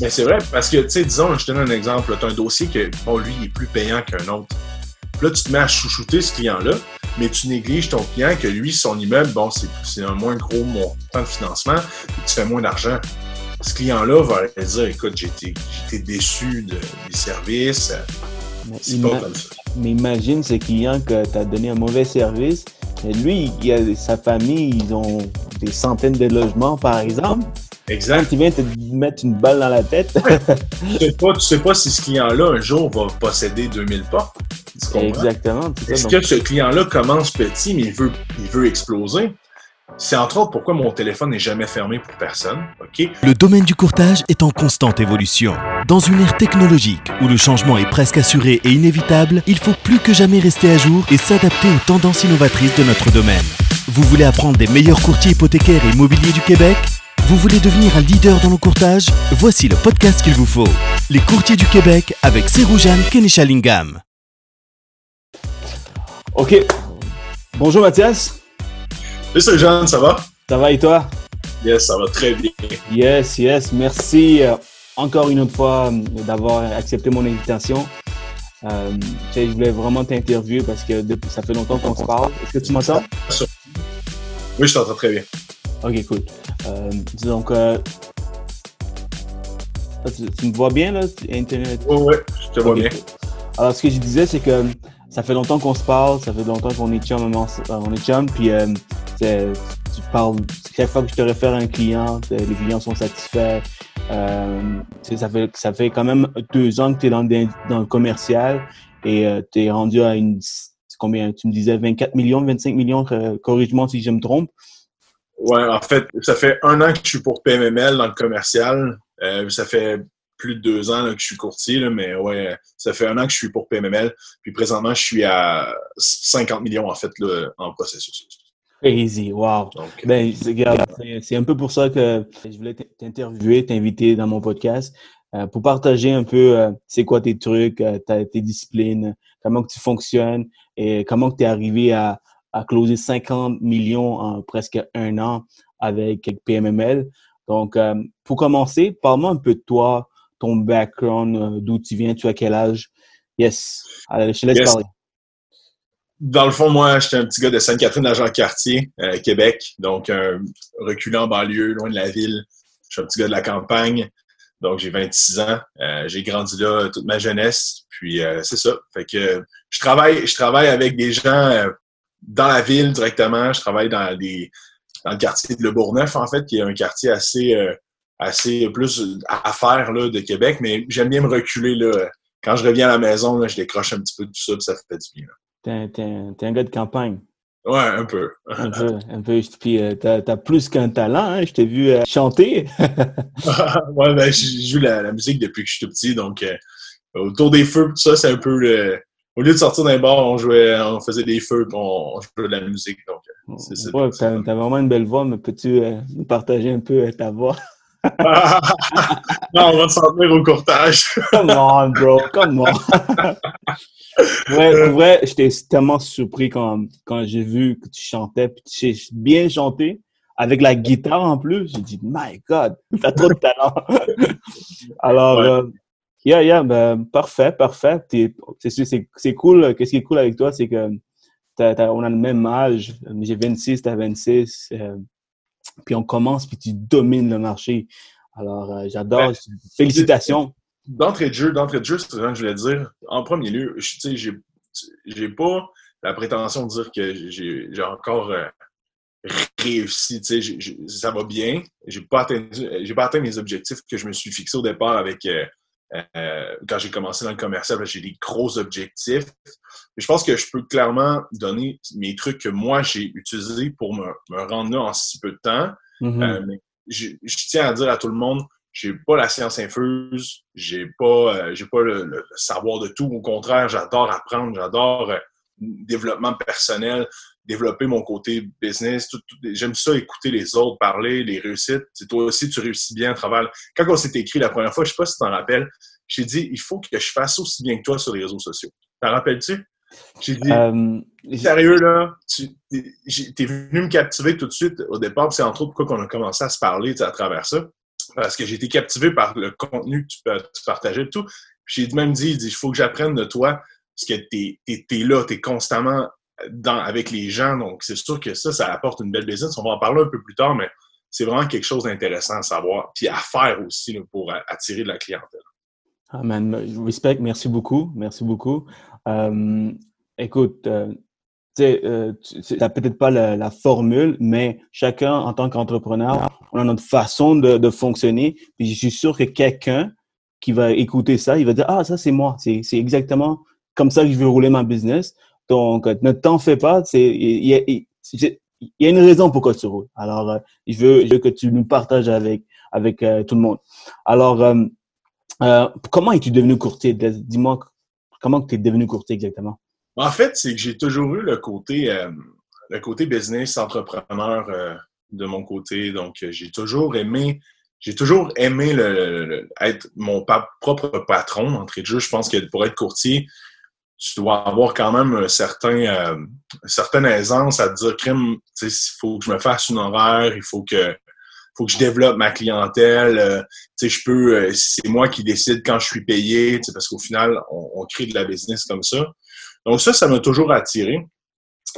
Mais c'est vrai, parce que, tu sais, disons, je te donne un exemple. Tu as un dossier que, bon, lui, il est plus payant qu'un autre. Puis là, tu te mets à chouchouter ce client-là, mais tu négliges ton client que lui, son immeuble, bon, c'est un moins gros montant de financement, et tu fais moins d'argent. Ce client-là va dire Écoute, j'ai été déçu de, des services. C'est pas comme ça. Mais imagine ce client que tu as donné un mauvais service. Lui, il a sa famille, ils ont des centaines de logements, par exemple. Exact. Quand il vient te mettre une balle dans la tête. tu sais pas, tu sais pas si ce client-là, un jour, va posséder 2000 portes. Exactement. Est-ce que ce client-là commence petit, mais il veut, il veut exploser? C'est entre autres pourquoi mon téléphone n'est jamais fermé pour personne. ok? Le domaine du courtage est en constante évolution. Dans une ère technologique où le changement est presque assuré et inévitable, il faut plus que jamais rester à jour et s'adapter aux tendances innovatrices de notre domaine. Vous voulez apprendre des meilleurs courtiers hypothécaires et immobiliers du Québec? Vous voulez devenir un leader dans le courtage? Voici le podcast qu'il vous faut. Les courtiers du Québec avec Seroujane Kenishalingam. OK. Bonjour Mathias. Salut Jean, ça va? Ça va et toi? Yes, ça va très bien. Yes, yes. Merci euh, encore une autre fois euh, d'avoir accepté mon invitation. Euh, je voulais vraiment t'interviewer parce que depuis, ça fait longtemps qu'on se parle. Est-ce que tu m'entends? Oui, je t'entends très bien. Ok, cool. donc, tu, me vois bien là? Internet? Oui, oui, je te vois bien. Alors, ce que je disais, c'est que ça fait longtemps qu'on se parle, ça fait longtemps qu'on est chum, on est chum, puis euh, tu parles, chaque fois que je te réfère à un client, les clients sont satisfaits. Euh, ça, fait, ça fait quand même deux ans que tu es dans, dans, le commercial et euh, tu es rendu à une, combien, tu me disais 24 millions, 25 millions, corrige-moi si je me trompe. Ouais, en fait, ça fait un an que je suis pour PMML dans le commercial. ça fait plus de deux ans que je suis courtier, mais ouais, ça fait un an que je suis pour PMML. Puis présentement, je suis à 50 millions en fait en processus. Crazy, wow. ben, c'est un peu pour ça que je voulais t'interviewer, t'inviter dans mon podcast euh, pour partager un peu euh, c'est quoi tes trucs, euh, tes disciplines, comment que tu fonctionnes et comment tu es arrivé à, à closer 50 millions en presque un an avec PMML. Donc, pour commencer, parle-moi un peu de toi, ton background, euh, d'où tu viens, tu as quel âge? Yes. Allez, je te laisse parler. Dans le fond, moi, j'étais un petit gars de Sainte-Catherine, à cartier euh, Québec. Donc, un reculant banlieue, loin de la ville. Je suis un petit gars de la campagne. Donc, j'ai 26 ans. Euh, j'ai grandi là toute ma jeunesse. Puis, c'est ça. Fait que je travaille, je travaille avec des gens dans la ville directement. Je travaille dans, des, dans le quartier de Le Bourgneuf, en fait, qui est un quartier assez assez plus à faire là, de Québec, mais j'aime bien me reculer. Là. Quand je reviens à la maison, là, je décroche un petit peu de tout ça, puis ça fait du bien. T'es un, un, gars de campagne. Ouais, un peu. un peu, un peu. Puis euh, t'as as plus qu'un talent, hein? Je t'ai vu euh, chanter. ouais, ben, je joue la, la, musique depuis que je suis tout petit, donc euh, autour des feux, tout ça, c'est un peu le... Au lieu de sortir d'un bar, on jouait, on faisait des feux, puis on, jouait de la musique. Donc, c'est ouais, t'as vraiment une belle voix, mais peux-tu nous partager un peu ta voix? non, on va s'en tenir au courtage. come on, bro, come on. ouais, en vrai, j'étais tellement surpris quand, quand j'ai vu que tu chantais, puis tu sais bien chanté, avec la guitare en plus. J'ai dit, my God, t'as trop de talent. Alors, euh, yeah, yeah, ben, parfait, parfait. C'est cool. Qu'est-ce qui est cool avec toi, c'est que on a le même âge. J'ai 26, t'as 26 puis on commence, puis tu domines le marché. Alors, euh, j'adore. Félicitations. D'entrée de jeu, d'entrée de jeu, c'est ce que je voulais dire. En premier lieu, je sais, j'ai, pas la prétention de dire que j'ai, encore euh, réussi. Tu sais, ça va bien. J'ai pas atteint, j'ai pas atteint mes objectifs que je me suis fixé au départ avec. Euh, quand j'ai commencé dans le commercial, j'ai des gros objectifs. je pense que je peux clairement donner mes trucs que moi j'ai utilisés pour me, me, rendre là en si peu de temps. Mm-hmm. Euh, mais je, tiens à dire à tout le monde, j'ai pas la science infuse, j'ai pas, euh, j'ai pas le, savoir de tout. Au contraire, j'adore apprendre, j'adore développement personnel, développer mon côté business. J'aime ça écouter les autres parler, les réussites. C'est toi aussi, tu réussis bien à travers. Quand on s'est écrit la première fois, je sais pas si tu t'en rappelles, j'ai dit il faut que je fasse aussi bien que toi sur les réseaux sociaux. T'en rappelles-tu? J'ai dit, euh, sérieux, là, tu es venu me captiver tout de suite au départ. C'est entre autres pourquoi on a commencé à se parler à travers ça. parce que j'ai été captivé par le contenu que tu, partageais et tout. J'ai même dit, il faut que j'apprenne de toi, parce que tu es, là, tu es constamment avec les gens, donc c'est sûr que ça, ça apporte une belle business. On va en parler un peu plus tard, mais c'est vraiment quelque chose d'intéressant à savoir, puis à faire aussi pour attirer de la clientèle. Ah, man, respect, merci beaucoup, merci beaucoup. Euh, écoute, euh, euh, tu n'as peut-être pas la, formule, mais chacun, en tant qu'entrepreneur, on a notre façon de, fonctionner. Puis je suis sûr que quelqu'un qui va écouter ça, il va dire, ah, ça, c'est moi. C'est exactement comme ça que je veux rouler ma business. Donc, ne t'en fais pas. Il y, a, une raison pourquoi tu roules. Alors, euh, je, veux, que tu nous partages avec, avec euh, tout le monde. Alors, comment es-tu devenu courtier? Dis-moi, comment tu es devenu courtier exactement? En fait, c'est que j'ai toujours eu le côté, euh, le côté business entrepreneur euh, de mon côté. Donc, euh, j'ai toujours aimé, j'ai toujours aimé le, être mon propre patron entrée de jeu. Je pense que pour être courtier, tu dois avoir quand même un certain, une certaine aisance à te dire, crime, il faut que je me fasse une horaire, il faut que, faut que je développe ma clientèle. sais, je peux, c'est moi qui décide quand je suis payé, parce qu'au final, on, on, crée de la business comme ça. Donc ça, ça m'a toujours attiré.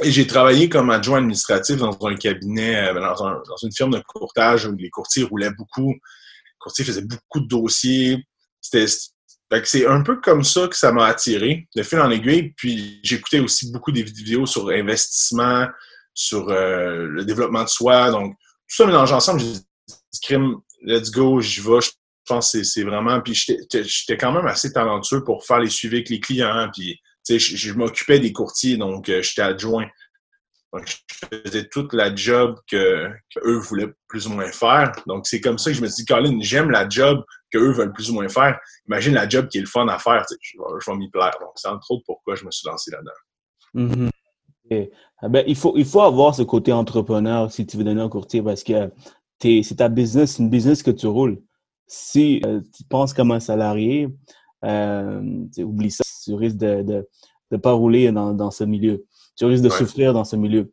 Et j'ai travaillé comme adjoint administratif dans un cabinet, euh, dans, une firme de courtage où les courtiers roulaient beaucoup. Les courtiers faisaient beaucoup de dossiers. C'était c'est un peu comme ça que ça m'a attiré, de fil en aiguille. Puis j'écoutais aussi beaucoup des vidéos sur investissement, sur euh, le développement de soi. Donc, tout ça mélangé ensemble, j'ai dit, let's go, j'y vais. Je pense que c'est vraiment. Puis j'étais quand même assez talentueux pour faire les suivis avec les clients. Puis je, m'occupais des courtiers, donc euh, j'étais adjoint. Donc, je faisais toute la job que, eux voulaient plus ou moins faire. Donc, c'est comme ça que je me suis dit, Colin, j'aime la job qu'eux veulent plus ou moins faire. Imagine la job qui est le fun à faire. Je, vais m'y plaire. Donc, c'est entre autres pourquoi je me suis lancé là-dedans. Mm-hmm. Ah ben, il, faut, il faut avoir ce côté entrepreneur si tu veux donner un courtier parce que c'est ta business, c'est une business que tu roules. Si euh, tu penses comme un salarié, euh, oublie ça, tu risques de ne pas rouler dans, dans, ce milieu. Tu risques de souffrir dans ce milieu.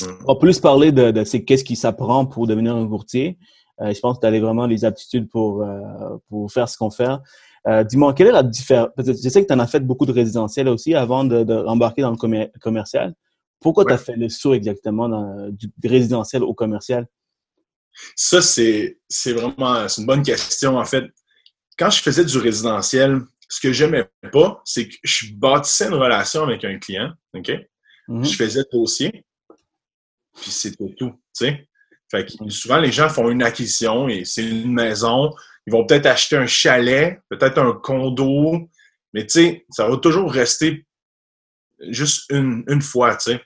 Mm. On va plus parler de, de qu'est-ce qui s'apprend pour devenir un courtier. Euh, je pense que tu as vraiment les aptitudes pour, euh, pour faire ce qu'on fait. Euh, dis-moi, quelle est la différence? Je sais que tu en as fait beaucoup de résidentiel aussi avant de, dans le commercial. Pourquoi tu as fait le saut exactement dans, du résidentiel au commercial? Ça, c'est vraiment une bonne question. En fait, quand je faisais du résidentiel, ce que j'aimais pas, c'est que je bâtissais une relation avec un client, OK? Mhm. Je faisais le dossier, puis c'était tout, tu sais? Fait que souvent, les gens font une acquisition et c'est une maison. Ils vont peut-être acheter un chalet, peut-être un condo, mais tu sais, ça va toujours rester juste une, fois, tu sais.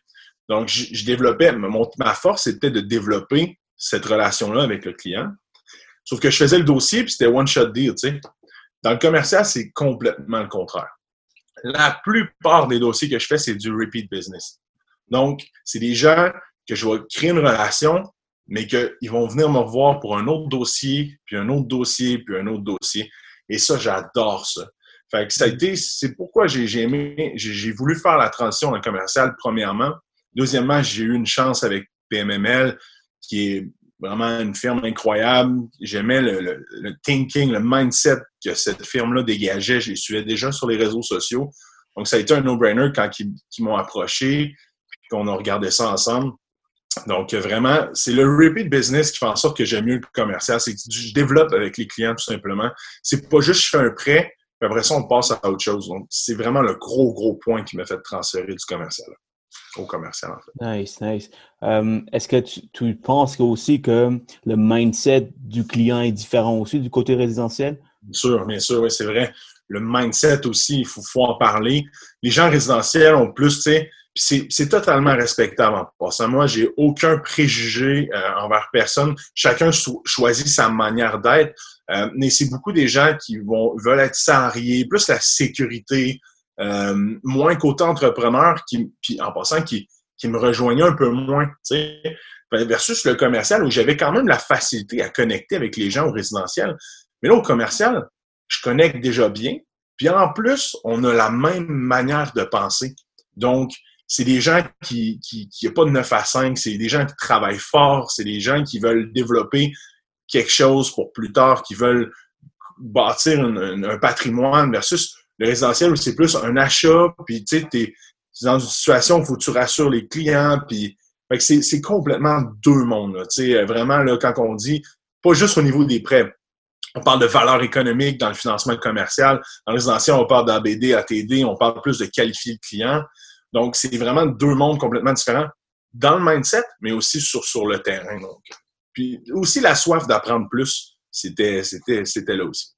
Donc, je, développais, ma force, c'était de développer cette relation-là avec le client. Sauf que je faisais le dossier, puis c'était one-shot deal, tu sais. Dans le commercial, c'est complètement le contraire. La plupart des dossiers que je fais, c'est du repeat business. Donc, c'est des gens que je vais créer une relation, mais qu'ils vont venir me revoir pour un autre dossier, puis un autre dossier, puis un autre dossier. Et ça, j'adore ça. Fait que ça a été, c'est pourquoi j'ai aimé, j'ai voulu faire la transition le commercial, premièrement. Deuxièmement, j'ai eu une chance avec PMML, qui est vraiment une firme incroyable. J'aimais le, thinking, le mindset que cette firme-là dégageait. Je les suivais déjà sur les réseaux sociaux. Donc, ça a été un no-brainer quand ils, m'ont approché, qu'on a regardé ça ensemble. Donc, vraiment, c'est le repeat business qui fait en sorte que j'aime mieux le commercial. C'est que je développe avec les clients tout simplement. C'est pas juste je fais un prêt, puis après ça, on passe à autre chose. Donc, c'est vraiment le gros, gros point qui m'a fait transférer du commercial au commercial, en fait. Nice, nice. Euh, est-ce que tu, penses aussi que le mindset du client est différent aussi du côté résidentiel? Bien sûr, bien sûr, oui, c'est vrai. Le mindset aussi, il faut, en parler. Les gens résidentiels ont plus, tu sais, c'est totalement respectable en passant. Moi, j'ai aucun préjugé euh, envers personne. Chacun choisit sa manière d'être. Euh, mais c'est beaucoup des gens qui vont veulent être salariés, plus la sécurité, euh, moins qu'autant entrepreneur qui, puis en passant, qui, qui me rejoignait un peu moins, tu sais, versus le commercial où j'avais quand même la facilité à connecter avec les gens au résidentiel. Mais là, au commercial, je connecte déjà bien. Puis en plus, on a la même manière de penser. Donc, c'est des gens qui, qui, qui pas de 9 à 5, c'est des gens qui travaillent fort, c'est des gens qui veulent développer quelque chose pour plus tard, qui veulent bâtir un, patrimoine versus le résidentiel où c'est plus un achat, puis tu sais, t'es dans une situation où faut que tu rassures les clients, puis c'est complètement deux mondes. Sais, vraiment, là, quand on dit, pas juste au niveau des prêts, on parle de valeur économique dans le financement commercial. Dans le résidentiel, on parle d'ABD, ATD, on parle plus de qualifier le client. Donc, c'est vraiment deux mondes complètement différents dans le mindset, mais aussi sur, sur le terrain. Donc. Puis aussi la soif d'apprendre plus, c'était, c'était, c'était là aussi.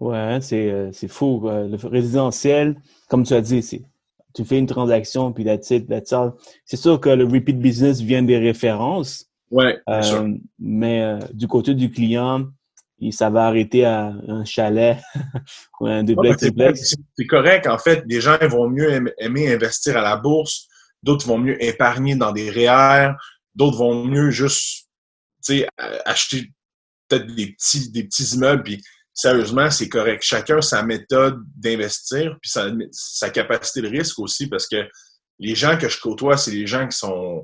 Ouais, c'est, euh, c'est fou. Le résidentiel, comme tu as dit, c'est tu fais une transaction, puis that's it, that's all. C'est sûr que le repeat business vient des références. Ouais, euh, Mais euh, du côté du client, ça va arrêter à un chalet ou un duplex. c'est correct. En fait, des gens vont mieux aimer investir à la bourse, d'autres vont mieux épargner dans des REER, d'autres vont mieux juste acheter peut-être des petits, des petits immeubles. Puis, sérieusement, c'est correct. Chacun sa méthode d'investir, puis sa, sa capacité de risque aussi, parce que les gens que je côtoie, c'est les gens qui sont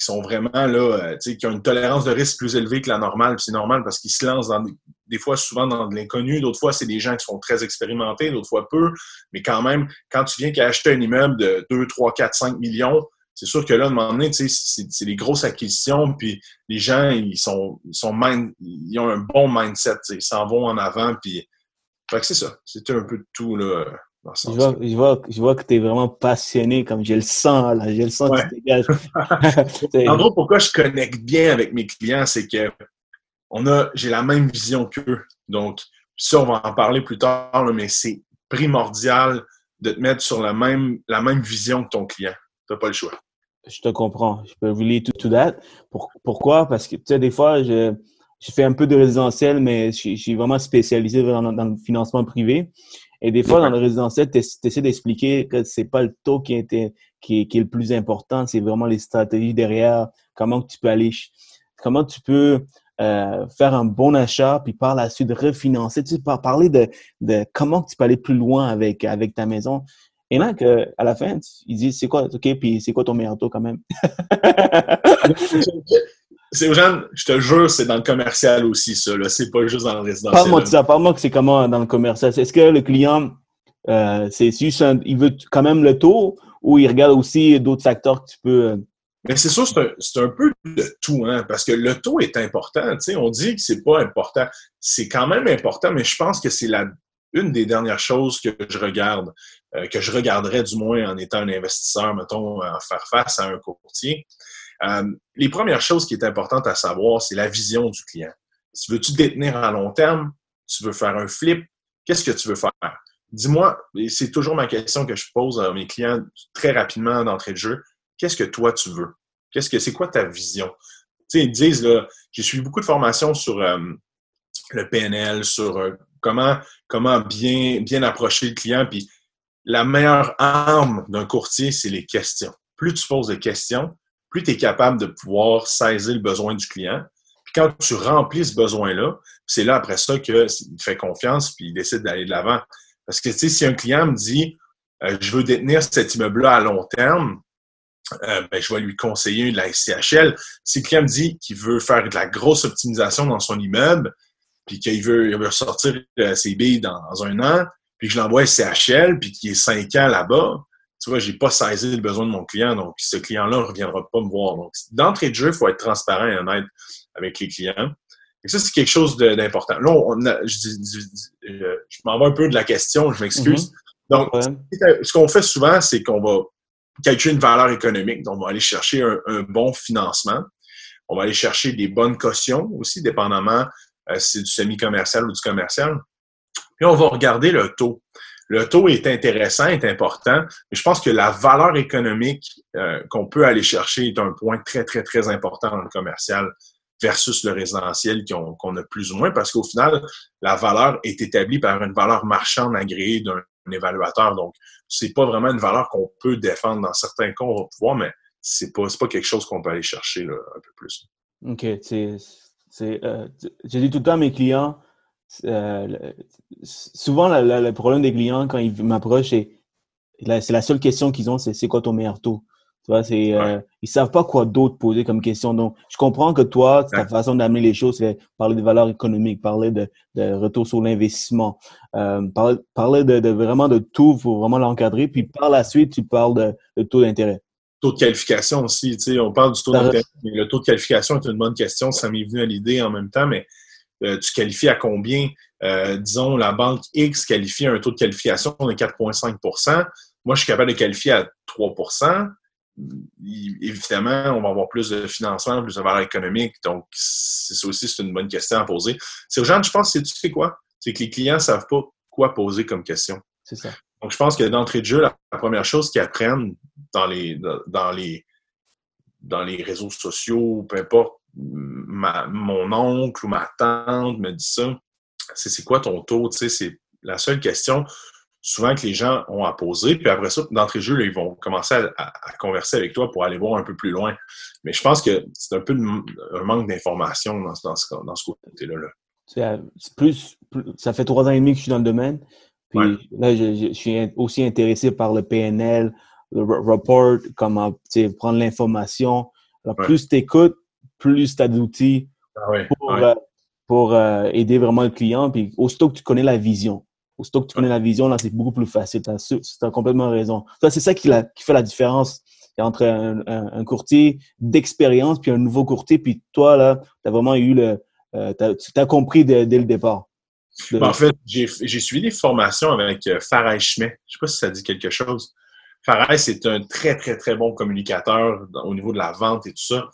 qui sont vraiment là, euh, qui ont une tolérance de risque plus élevée que la normale. C'est normal parce qu'ils se lancent dans des, fois souvent dans de l'inconnu. D'autres fois, c'est des gens qui sont très expérimentés, d'autres fois peu. Mais quand même, quand tu viens qu'acheter un immeuble de 2, 3, 4, 5 millions, c'est sûr que là, à un moment donné, c'est des grosses acquisitions, puis les gens, ils sont, ils sont ils ont un bon mindset, ils s'en vont en avant, puis fait que c'est ça. C'était un peu de tout, là. Je vois, je, vois, je vois, que tu es vraiment passionné, comme j'ai le sens, là, j'ai le sens qui se en gros, pourquoi je connecte bien avec mes clients, c'est que on a, j'ai la même vision qu'eux. Donc, ça, on va en parler plus tard, mais c'est primordial de te mettre sur la même, la même vision que ton client. Tu n'as pas le choix. Je te comprends. Je peux relire tout, tout that. pourquoi? Parce que, tu sais, des fois, je, je fais un peu de résidentiel, mais je, je suis vraiment spécialisé dans, dans, le financement privé. Et des fois, dans le résidentiel, tu essaies d'expliquer que c'est pas le taux qui, était, qui, est, qui est le plus important, c'est vraiment les stratégies derrière, comment tu peux aller, comment tu peux euh, faire un bon achat, puis par la suite refinancer. Tu sais, parler de, de comment tu peux aller plus loin avec, avec ta maison. Et là, que, à la fin, ils disent, c'est quoi, OK, puis c'est quoi ton meilleur taux quand même? C'est gens, je te jure, c'est dans le commercial aussi, ça. C'est pas juste dans le résidentiel. Parle-moi de ça. Parle-moi que c'est comment dans le commercial. Est-ce que le client, euh, c'est juste il veut quand même le taux ou il regarde aussi d'autres facteurs que tu peux. Euh, mais c'est sûr, c'est un, peu de tout, hein, parce que le taux est important. Tu sais, on dit que c'est pas important. C'est quand même important, mais je pense que c'est la une des dernières choses que je regarde, euh, que je regarderais du moins en étant un investisseur, mettons, en faire face à un courtier. Euh, les premières choses qui est importantes à savoir, c'est la vision du client. Tu veux-tu détenir à long terme? Tu veux faire un flip? Qu'est-ce que tu veux faire? Dis-moi, c'est toujours ma question que je pose à mes clients très rapidement d'entrée de jeu. Qu'est-ce que toi tu veux? Qu'est-ce que c'est quoi ta vision? Tu sais, ils disent là, j'ai suivi beaucoup de formations sur euh, le PNL, sur euh, comment, comment bien, bien approcher le client. Puis la meilleure arme d'un courtier, c'est les questions. Plus tu poses de questions, plus tu es capable de pouvoir saisir le besoin du client. Puis quand tu remplis ce besoin-là, c'est là après ça qu'il te fait confiance puis il décide d'aller de l'avant. Parce que, si un client me dit euh, je veux détenir cet immeuble-là à long terme, euh, ben, je vais lui conseiller de la SCHL. Si le client me dit qu'il veut faire de la grosse optimisation dans son immeuble, puis qu'il veut, veut sortir euh, ses billes dans, un an, puis que je l'envoie à SCHL, puis qu'il est cinq ans là-bas, tu vois, j'ai pas saisi le besoin de mon client, donc ce client-là ne reviendra pas me voir. Donc, d'entrée de jeu, il faut être transparent et honnête avec les clients. Et ça, c'est quelque chose d'important. Là, on je, m'en vais un peu de la question, je m'excuse. Mm-hmm. Donc, ce qu'on fait souvent, c'est qu'on va calculer une valeur économique. Donc, on va aller chercher un, bon financement. On va aller chercher des bonnes cautions aussi, dépendamment euh, si c'est du semi-commercial ou du commercial. Puis, on va regarder le taux le taux est intéressant, est important, mais je pense que la valeur économique euh, qu'on peut aller chercher est un point très, très, très important dans le commercial versus le résidentiel qu'on a plus ou moins, parce qu'au final, la valeur est établie par une valeur marchande agréée d'un évaluateur. Donc, c'est pas vraiment une valeur qu'on peut défendre. Dans certains cas, on va pouvoir, mais c'est pas, pas quelque chose qu'on peut aller chercher un peu plus. OK. Euh, j'ai dit tout le temps à mes clients, euh, souvent, le problème des clients, quand ils m'approchent, c'est la seule question qu'ils ont, c'est c'est quoi ton meilleur taux? Tu vois, c'est, euh, ils savent pas quoi d'autre poser comme question. Donc, je comprends que toi, ta façon d'amener les choses, c'est parler de valeurs économiques, parler de, de retour sur l'investissement, euh, parler, parler de, de, vraiment de tout pour vraiment l'encadrer. Puis par la suite, tu parles de, de taux d'intérêt. Taux de qualification aussi, tu sais, on parle du taux d'intérêt. Le taux de qualification est une bonne question. Ça m'est venu à l'idée en même temps, mais euh, tu qualifies à combien? Euh, disons, la banque X qualifie un taux de qualification de 4,5% Moi, je suis capable de qualifier à 3% Évidemment, on va avoir plus de financement, plus de valeur économique. Donc, c'est aussi c'est une bonne question à poser. C'est aux gens, je pense, c'est tu sais quoi? C'est que les clients ne savent pas quoi poser comme question. C'est ça. Donc, je pense que d'entrée de jeu, la, première chose qu'ils apprennent dans les, dans les, dans les réseaux sociaux, peu importe, mon oncle ou ma tante me dit ça, c'est quoi ton taux? Tu sais, c'est la seule question souvent que les gens ont à poser. Puis après ça, d'entrée de jeu, ils vont commencer à, converser avec toi pour aller voir un peu plus loin. Mais je pense que c'est un peu un manque d'information dans, dans, ce, dans ce côté-là. Euh, plus, ça fait trois ans et demi que je suis dans le domaine. Puis là, je, suis aussi intéressé par le PNL, le report, comment prendre l'information. Plus tu écoutes, plus tu as d'outils ah pour, euh, pour euh, aider vraiment le client. Puis aussitôt que tu connais la vision, aussitôt que tu connais la vision, là, c'est beaucoup plus facile. Tu as, complètement raison. C'est ça qui, la, qui, fait la différence entre un, courtier d'expérience puis un nouveau courtier. Puis toi, là, tu as vraiment eu le. Euh, tu as compris dès, le départ. Ben, en fait, j'ai suivi des formations avec Farai Schmet. Je ne sais pas si ça dit quelque chose. Farai, c'est un très, très, très bon communicateur au niveau de la vente et tout ça.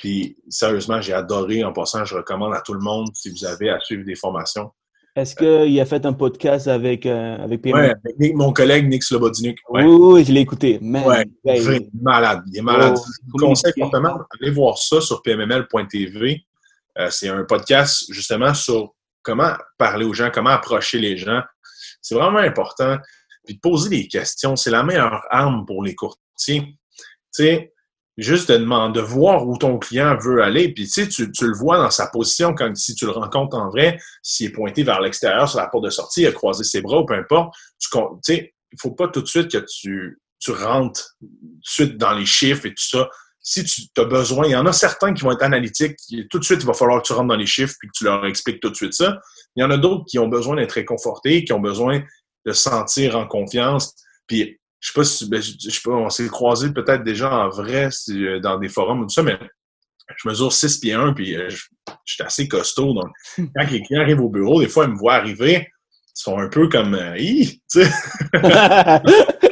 Puis, sérieusement, j'ai adoré. En passant, je recommande à tout le monde, si vous avez à suivre des formations. Est-ce qu'il a fait un podcast avec, euh, avec Oui, avec mon collègue Nick Slobodnik. Oui, oui, je l'ai écouté. Ouais, il est malade. Il est malade. Oh, je vous conseille fortement d'aller voir ça sur pmml.tv. Euh, c'est un podcast justement sur comment parler aux gens, comment approcher les gens. C'est vraiment important. Puis de poser des questions, c'est la meilleure arme pour les courtiers. Tu sais, juste de demander, de voir où ton client veut aller. Puis tu sais, tu, le vois dans sa position quand si tu le rencontres en vrai, s'il est pointé vers l'extérieur sur la porte de sortie, il a croisé ses bras ou peu importe. Tu sais, il faut pas tout de suite que tu, rentres tout de suite dans les chiffres et tout ça. Si tu as besoin, il y en a certains qui vont être analytiques, tout de suite, il va falloir que tu rentres dans les chiffres et que tu leur expliques tout de suite ça. Il y en a d'autres qui ont besoin d'être réconfortés, qui ont besoin de se sentir en confiance. Puis je sais pas si, ben, je, sais pas, on s'est croisés peut-être déjà en vrai euh, dans des forums ou tout ça, mais je mesure 6 pieds 1, puis euh, je, suis assez costaud. Donc, quand les clients arrivent au bureau, des fois, ils me voient arriver, ils sont un peu comme euh, tu sais.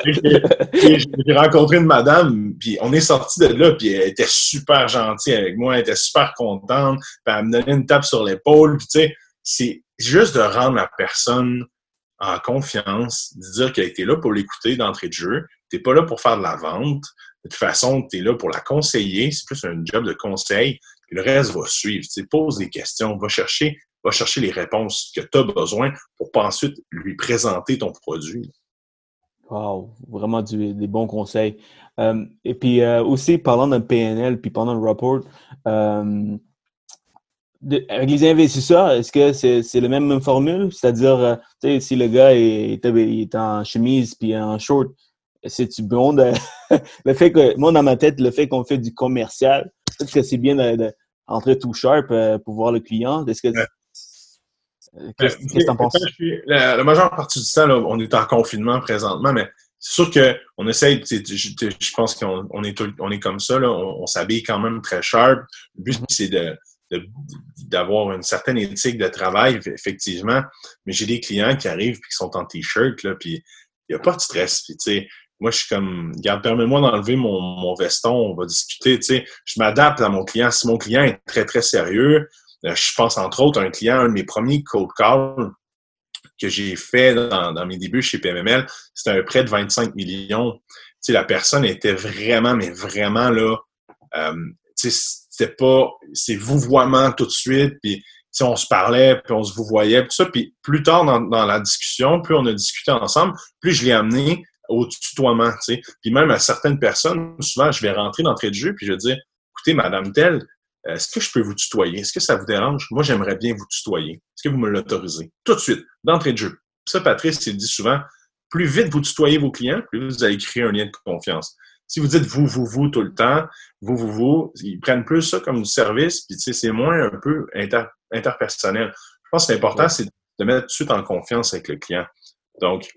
J'ai rencontré une madame, puis on est sorti de là, puis elle était super gentille avec moi, elle était super contente, puis elle me donnait une tape sur l'épaule, puis tu sais, c'est juste de rendre la personne en confiance, de dire qu'elle était là pour l'écouter d'entrée de jeu. Tu pas là pour faire de la vente. De toute façon, tu es là pour la conseiller. C'est plus un job de conseil. Le reste va suivre. Tu pose des questions, va chercher, va chercher les réponses que tu as besoin pour pas ensuite lui présenter ton produit. Wow, vraiment des bons conseils. Euh, et puis euh, aussi, parlant d'un PNL, puis pendant le rapport, euh, avec les investisseurs, est-ce que c'est la même formule? C'est-à-dire, euh, si le gars est, est, en chemise puis en short, c'est-tu bon de... le fait que, moi, dans ma tête, le fait qu'on fait du commercial, peut-être que c'est bien d'entrer tout sharp euh, pour voir le client. Est-ce que... Qu'est-ce que tu en penses? La, majeure partie du temps, on est en confinement présentement, mais c'est sûr qu'on essaye, je, pense qu'on est, on est comme ça, là, on, on s'habille quand même très sharp. Le but, mm-hmm. c'est de d'avoir une certaine éthique de travail, effectivement. Mais j'ai des clients qui arrivent et qui sont en t-shirt, là, puis il n'y a pas de stress. Moi, je suis comme, regarde, permets-moi d'enlever mon, mon, veston, on va discuter. Je m'adapte à mon client. Si mon client est très, très sérieux, euh, je pense entre autres à un client, un de mes premiers cold calls que j'ai fait dans, mes débuts chez PMML, c'était un prêt de 25 millions. La personne était vraiment, mais vraiment là, euh, c'était pas, c'est vouvoiement tout de suite, puis on se parlait, puis on se vous voyait, tout ça. Puis plus tard dans, la discussion, plus on a discuté ensemble, plus je l'ai amené au tutoiement, tu sais. Puis même à certaines personnes, souvent, je vais rentrer d'entrée de jeu, puis je vais dire, écoutez, Madame telle, est-ce que je peux vous tutoyer? Est-ce que ça vous dérange? Moi, j'aimerais bien vous tutoyer. Est-ce que vous me l'autorisez? Tout de suite, d'entrée de jeu. Ça, Patrice, il dit souvent, plus vite vous tutoyez vos clients, plus vous allez créer un lien de confiance. Si vous dites vous, vous, vous tout le temps, vous, vous, vous, ils prennent plus ça comme du service, puis c'est moins un peu interpersonnel. Je pense que c'est important, c'est de mettre tout de suite en confiance avec le client. Donc,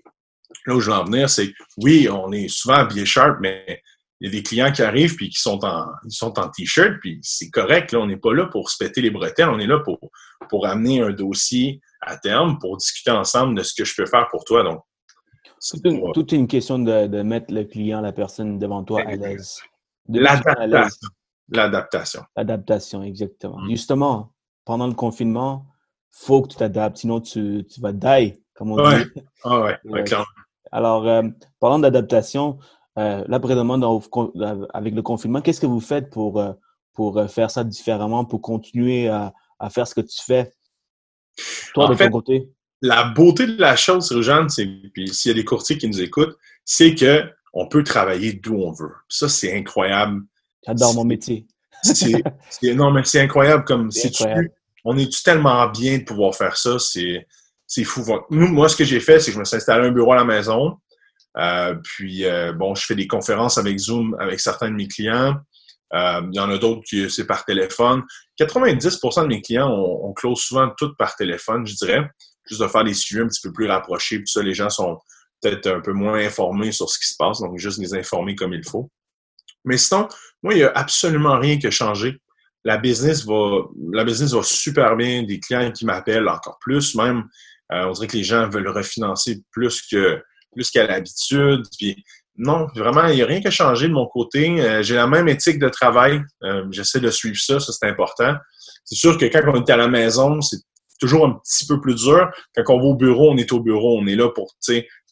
là où je veux en venir, c'est oui, on est souvent habillé sharp, mais il y a des clients qui arrivent puis qui sont en, ils sont en t-shirt, puis c'est correct. Là, on n'est pas là pour se péter les bretelles, on est là pour, pour amener un dossier à terme, pour discuter ensemble de ce que je peux faire pour toi. Donc, c'est une, toute une question de, de, mettre le client, la personne devant toi à l'aise. L'adaptation. L'adaptation. L'adaptation, exactement. Mm. Justement, pendant le confinement, faut que tu t'adaptes, sinon tu, tu vas die, comme on dit. Ah ouais, ouais, clairement. Alors, euh, parlant d'adaptation, euh, là, présentement, avec le confinement, qu'est-ce que vous faites pour, euh, pour euh, faire ça différemment, pour continuer à, à faire ce que tu fais? Toi, de ton côté? La beauté de la chose, Rujane, c'est, puis s'il y a des courtiers qui nous écoutent, c'est que on peut travailler d'où on veut. Ça, c'est incroyable. J'adore mon métier. c'est, non, mais c'est incroyable comme si tu, on est tellement bien de pouvoir faire ça, c'est, c'est fou. Nous, moi, ce que j'ai fait, c'est que je me suis installé un bureau à la maison. Euh, puis, euh, bon, je fais des conférences avec Zoom avec certains de mes clients. Euh, il y en a d'autres qui c'est par téléphone. 90% de mes clients, on, close souvent tout par téléphone, je dirais. Juste de faire des suivis un petit peu plus rapprochés. Puis ça, les gens sont peut-être un peu moins informés sur ce qui se passe, donc juste les informer comme il faut. Mais sinon, moi, il n'y a absolument rien qui a changé. La business va, la business va super bien. Des clients qui m'appellent encore plus, même. on dirait que les gens veulent refinancer plus que plus qu'à l'habitude. Puis non, vraiment, il n'y a rien qui a changé de mon côté. Euh, j'ai la même éthique de travail. Euh, j'essaie de suivre ça, ça c'est important. C'est sûr que quand on est à la maison, c'est toujours un petit peu plus dur. Quand on va au bureau, on est au bureau, on est là pour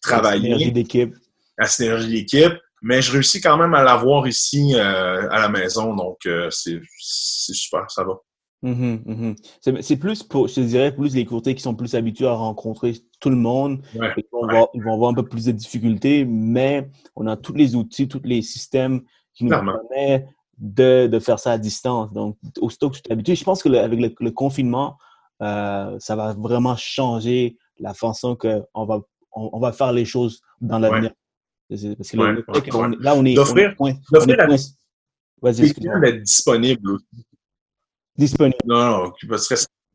travailler. La synergie d'équipe. La synergie d'équipe. Mais je réussis quand même à l'avoir ici euh, à la maison, donc c'est super, ça va. Mhm, mhm. C'est plus, pour, je te dirais, plus les courtiers qui sont plus habitués à rencontrer tout le monde. ils, vont avoir, un peu plus de difficultés, mais on a tous les outils, tous les systèmes qui nous permettent de, de, faire ça à distance. Donc, aussitôt que tu t'habitues, je pense qu'avec le, le, confinement, euh, ça va vraiment changer la façon qu'on va, on, va faire les choses dans l'avenir. Parce que là, on est. D'offrir la, d'être disponible Disponible. Non, non,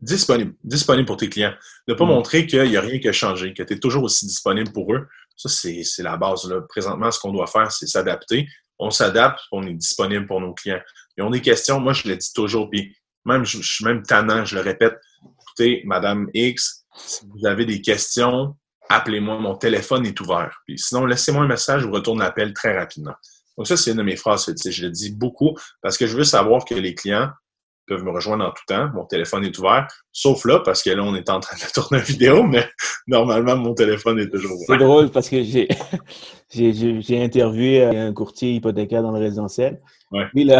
disponible. Disponible pour tes clients. Ne pas mm. montrer qu'il n'y a rien qui a changé, que tu es toujours aussi disponible pour eux. Ça, c'est la base. Là. Présentement, ce qu'on doit faire, c'est s'adapter. On s'adapte, on est disponible pour nos clients. Ils ont des questions, moi, je le dis toujours, puis même, je, suis même tannant, je le répète. Écoutez, Madame X, si vous avez des questions, appelez-moi, mon téléphone est ouvert. Puis sinon, laissez-moi un message, je vous retourne l'appel très rapidement. Donc ça, c'est une de mes phrases. Je le dis beaucoup parce que je veux savoir que les clients peuvent me rejoindre en tout temps. Mon téléphone est ouvert, sauf là, parce que là, on est en train de tourner une vidéo, mais normalement, mon téléphone est toujours ouvert. C'est drôle parce que j'ai, j'ai, interviewé un courtier hypothécaire dans le résidentiel. Ouais. Lui, là,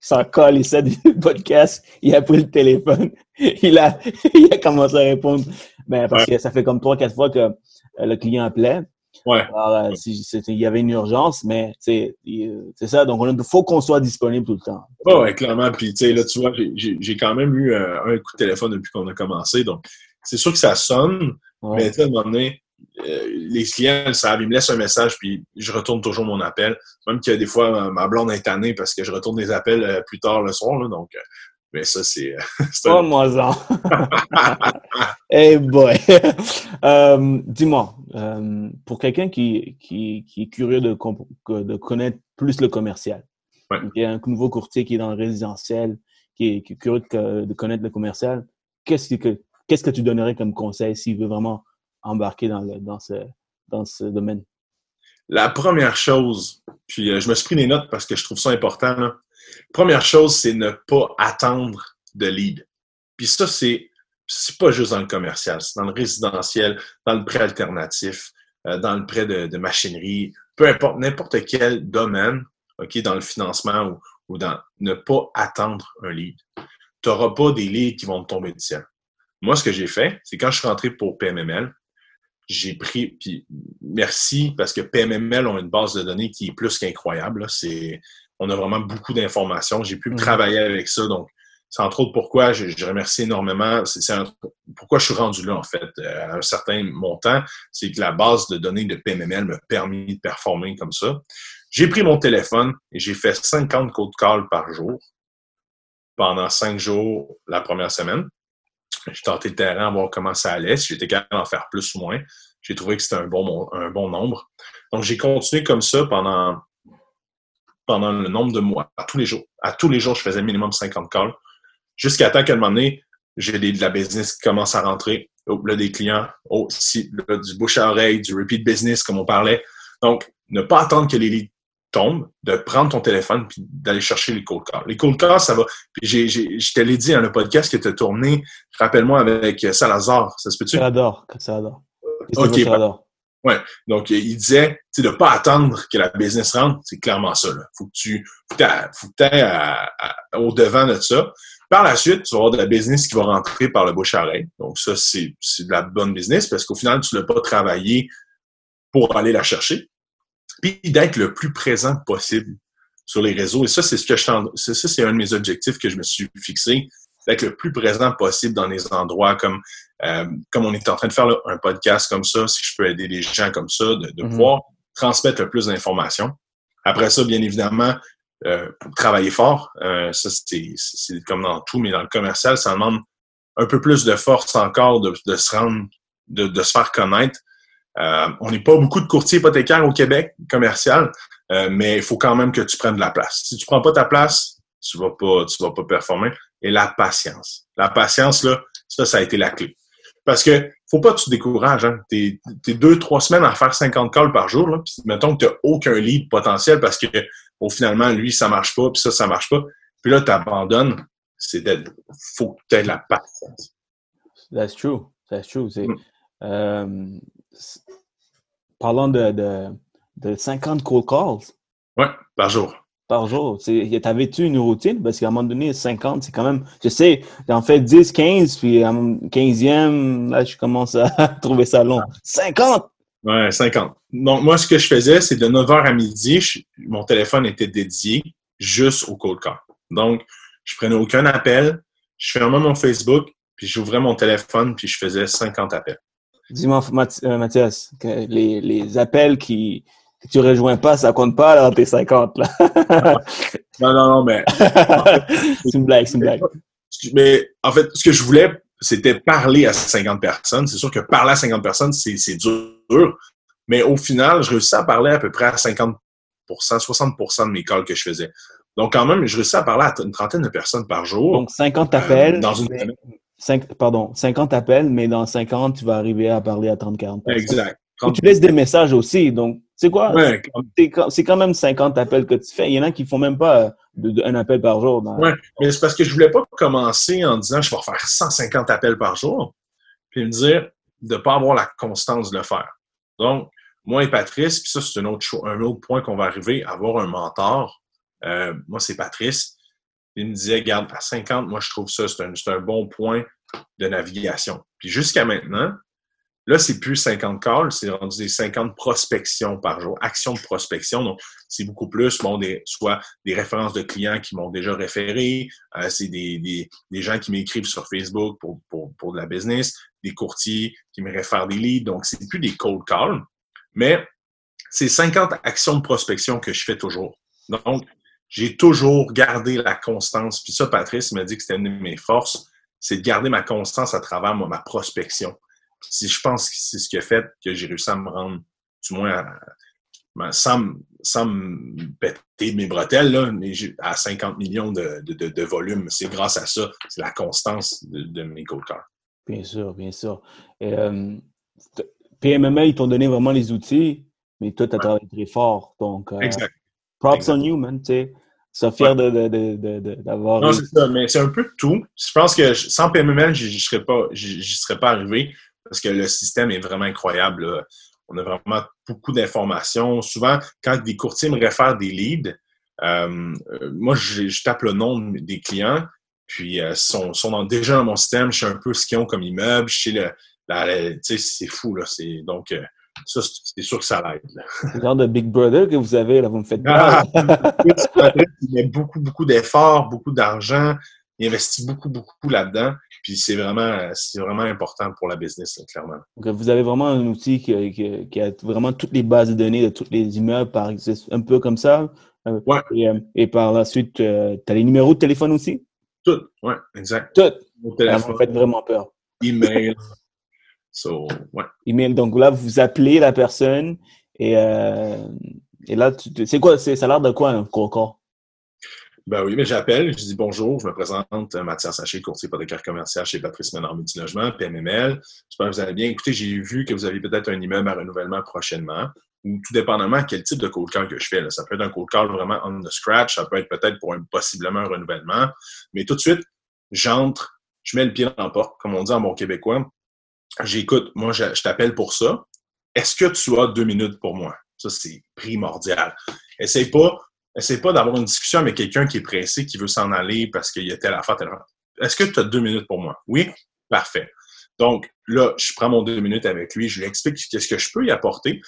s'en colle, il sait du podcast, il a pris le téléphone, il a, il a commencé à répondre. Mais parce que ça fait comme trois, quatre fois que euh, le client appelait. Ouais. Alors, euh, il y avait une urgence, mais c'est ça. Donc, il faut qu'on soit disponible tout le temps. Oh, ouais, clairement. Puis, tu sais, là, tu vois, j'ai quand même eu euh, un coup de téléphone depuis qu'on a commencé. Donc, c'est sûr que ça sonne, mais à un moment donné, les clients le savent, ils me laissent un message, puis je retourne toujours mon appel. Même a des fois, ma blonde est tannée parce que je retourne des appels plus tard le soir. Là, donc, mais ça, c'est. Pas moi hey boy! Euh, dis-moi, euh, pour quelqu'un qui, qui, qui, est curieux de, de connaître plus le commercial, il y a un nouveau courtier qui est dans le résidentiel, qui est, curieux de, connaître le commercial, qu'est-ce que, qu'est-ce que tu donnerais comme conseil s'il veut vraiment embarquer dans, le, dans, ce, dans ce domaine? La première chose, puis euh, je me suis pris des notes parce que je trouve ça important, là. Première chose, c'est ne pas attendre de lead. Puis ça, c'est pas juste dans le commercial, c'est dans le résidentiel, dans le prêt alternatif, euh, dans le prêt de, machinerie, peu importe, n'importe quel domaine, OK, dans le financement ou, ou dans ne pas attendre un lead. Tu n'auras pas des leads qui vont te tomber du ciel. Moi, ce que j'ai fait, c'est quand je suis rentré pour PMML, j'ai pris, puis merci, parce que PMML ont une base de données qui est plus qu'incroyable. C'est on a vraiment beaucoup d'informations. J'ai pu mm. travailler avec ça. Donc, c'est entre autres pourquoi je, remercie énormément. C'est pourquoi je suis rendu là, en fait, euh, à un certain montant. C'est que la base de données de PMML m'a permis de performer comme ça. J'ai pris mon téléphone et j'ai fait 50 cold calls par jour pendant cinq jours la première semaine. J'ai tenté le terrain, voir comment ça allait, si j'étais capable d'en faire plus ou moins. J'ai trouvé que c'était un bon, un bon nombre. Donc, j'ai continué comme ça pendant, pendant le nombre de mois, à tous les jours. À tous les jours, je faisais minimum 50 calls. Jusqu'à temps qu'à un moment donné, j'ai de la business qui commence à rentrer. Oh, là, des clients, oh, si, du bouche à oreille, du repeat business, comme on parlait. Donc, ne pas attendre que les leads tombent, de prendre ton téléphone puis d'aller chercher les cold calls. Les cold calls, ça va. Puis j'ai, je te l'ai dit dans le podcast que tu as tourné, rappelle-moi, avec Salazar. Ça se peut-tu? Salazar. Salazar. OK. Ouais. Donc, il disait, tu sais, de pas attendre que la business rentre, c'est clairement ça. Là. Faut que tu, faut que tu au devant de ça. Par la suite, tu vas avoir de la business qui va rentrer par le bouche à oreille. Donc, ça, c'est, c'est de la bonne business parce qu'au final, tu l'as pas travaillé pour aller la chercher. Puis d'être le plus présent possible sur les réseaux. Et ça, c'est ce que je ça, c'est un de mes objectifs que je me suis fixé, d'être le plus présent possible dans les endroits comme euh, comme on est en train de faire un podcast comme ça, si je peux aider les gens comme ça, de, de mm-hmm. pouvoir transmettre le plus d'informations. Après ça, bien évidemment, euh, travailler fort. Euh, ça, c'est comme dans tout, mais dans le commercial, ça demande un peu plus de force encore de, de se rendre, de, de, se faire connaître. Euh, on n'est pas beaucoup de courtiers hypothécaires au Québec commercial, euh, mais il faut quand même que tu prennes de la place. Si tu prends pas ta place, tu vas pas, tu vas pas performer. Et la patience. La patience, là, ça, ça a été la clé. Parce que faut pas que tu te décourages. Hein. Tu es, deux, trois semaines à faire 50 calls par jour. Là, puis mettons que tu n'as aucun lead potentiel parce que au finalement, lui, ça marche pas, puis ça, ça marche pas. Puis là, tu abandonnes. C'est faut que tu aies de la patience. That's true. That's true. Mm. Euh, parlons de, de, de 50 cold calls. Oui, par jour par jour. T'avais-tu une routine? Parce qu'à un moment donné, 50, c'est quand même. Je sais, j'en fais 10, 15, puis à 15e, là, je commence à trouver ça long. 50! Ouais, 50. Donc, moi, ce que je faisais, c'est de 9h à midi, mon téléphone était dédié juste au cold call. Donc, je prenais aucun appel, je fermais mon Facebook, puis j'ouvrais mon téléphone, puis je faisais 50 appels. Dis-moi, euh, Mathias, les, les appels qui, que tu rejoins pas, ça compte pas dans tes 50. Là. non, non, non, mais. c'est une blague, c'est une blague. Mais en fait, ce que je voulais, c'était parler à 50 personnes. C'est sûr que parler à 50 personnes, c'est dur. Mais au final, je réussis à parler à peu près à 50% 60% de mes calls que je faisais. Donc, quand même, je réussis à parler à une trentaine de personnes par jour. Donc, 50 appels. Euh, dans une... 5, pardon, 50 appels, mais dans 50, tu vas arriver à parler à 30-40 personnes. Exact. Et tu laisses des messages aussi. Donc, c'est quoi? C'est quand même 50 appels que tu fais. Il y en a qui font même pas un appel par jour. Oui, mais c'est parce que je voulais pas commencer en disant je vais faire 150 appels par jour, puis me dire de ne pas avoir la constance de le faire. Donc, moi et Patrice, puis ça, c'est un autre, un autre point qu'on va arriver, avoir un mentor. Euh, moi, c'est Patrice. Il me disait, garde, à 50, moi, je trouve ça, c'est un, un bon point de navigation. Puis jusqu'à maintenant, Là, c'est plus 50 calls, c'est rendu des 50 prospections par jour, actions de prospection. Donc, c'est beaucoup plus, bon, des, soit des références de clients qui m'ont déjà référé, euh, c'est des, des, des, gens qui m'écrivent sur Facebook pour, pour, pour, de la business, des courtiers qui me réfèrent des leads. Donc, c'est plus des cold calls, mais c'est 50 actions de prospection que je fais toujours. Donc, j'ai toujours gardé la constance. Puis ça, Patrice m'a dit que c'était une de mes forces, c'est de garder ma constance à travers ma prospection je pense que c'est ce qui a fait que j'ai réussi à me rendre, du moins, à, sans, me péter mes bretelles, là, mais à 50 millions de, de, de, volume. C'est grâce à ça, c'est la constance de, mes cold Bien sûr, bien sûr. Euh, PMMA, ils t'ont donné vraiment les outils, mais toi, tu as travaillé très fort. Donc, euh, exact. Props on you, man. Sois fier d'avoir. Non, c'est ça, mais c'est un peu tout. Je pense que sans PMML, je n'y serais, pas, serais pas arrivé parce que le système est vraiment incroyable. On a vraiment beaucoup d'informations. Souvent, quand des courtiers me réfèrent des leads, euh, euh, moi, je, tape le nom des clients, puis euh, sont, sont déjà dans mon système. Je sais un peu ce qu'ils ont comme immeuble. Je sais le, c'est fou. Là. Donc, ça, c'est sûr que ça l'aide. C'est le genre de Big Brother que vous avez, là, vous me faites peur. il met beaucoup, beaucoup d'efforts, beaucoup d'argent. Il investit beaucoup, beaucoup là-dedans. Puis c'est vraiment, c'est vraiment important pour la business, clairement. Donc, vous avez vraiment un outil qui, a vraiment toutes les bases de données de tous les immeubles, par un peu comme ça. Euh, ouais. Euh, et, par la suite, tu as les numéros de téléphone aussi? Tout, oui, exact. Tout. Ça vous fait vraiment peur. Email. So, ouais. Email. Donc là, vous appelez la personne et, et là, c'est quoi? Ça a l'air de quoi un coco? Ben oui, mais j'appelle, je dis bonjour, je me présente, euh, Mathias Saché, courtier hypothécaire commercial chez Patrice Ménard Multilogement, PMML. J'espère que vous allez bien. Écoutez, j'ai vu que vous avez peut-être un immeuble à renouvellement prochainement, ou tout dépendamment quel type de cold call que je fais. Là. Ça peut être un cold call vraiment on the scratch, ça peut être peut-être pour un, possiblement un renouvellement. Mais tout de suite, j'entre, je mets le pied dans la porte, comme on dit en bon québécois. J'écoute, moi, je, t'appelle pour ça. Est-ce que tu as deux minutes pour moi? Ça, c'est primordial. Essaye pas Essaye pas d'avoir une discussion avec quelqu'un qui est pressé, qui veut s'en aller parce qu'il y a telle affaire, telle affaire. Est-ce que tu as deux minutes pour moi? Oui? Parfait. Donc, là, je prends mon deux minutes avec lui, je lui explique qu'est-ce que je peux y apporter.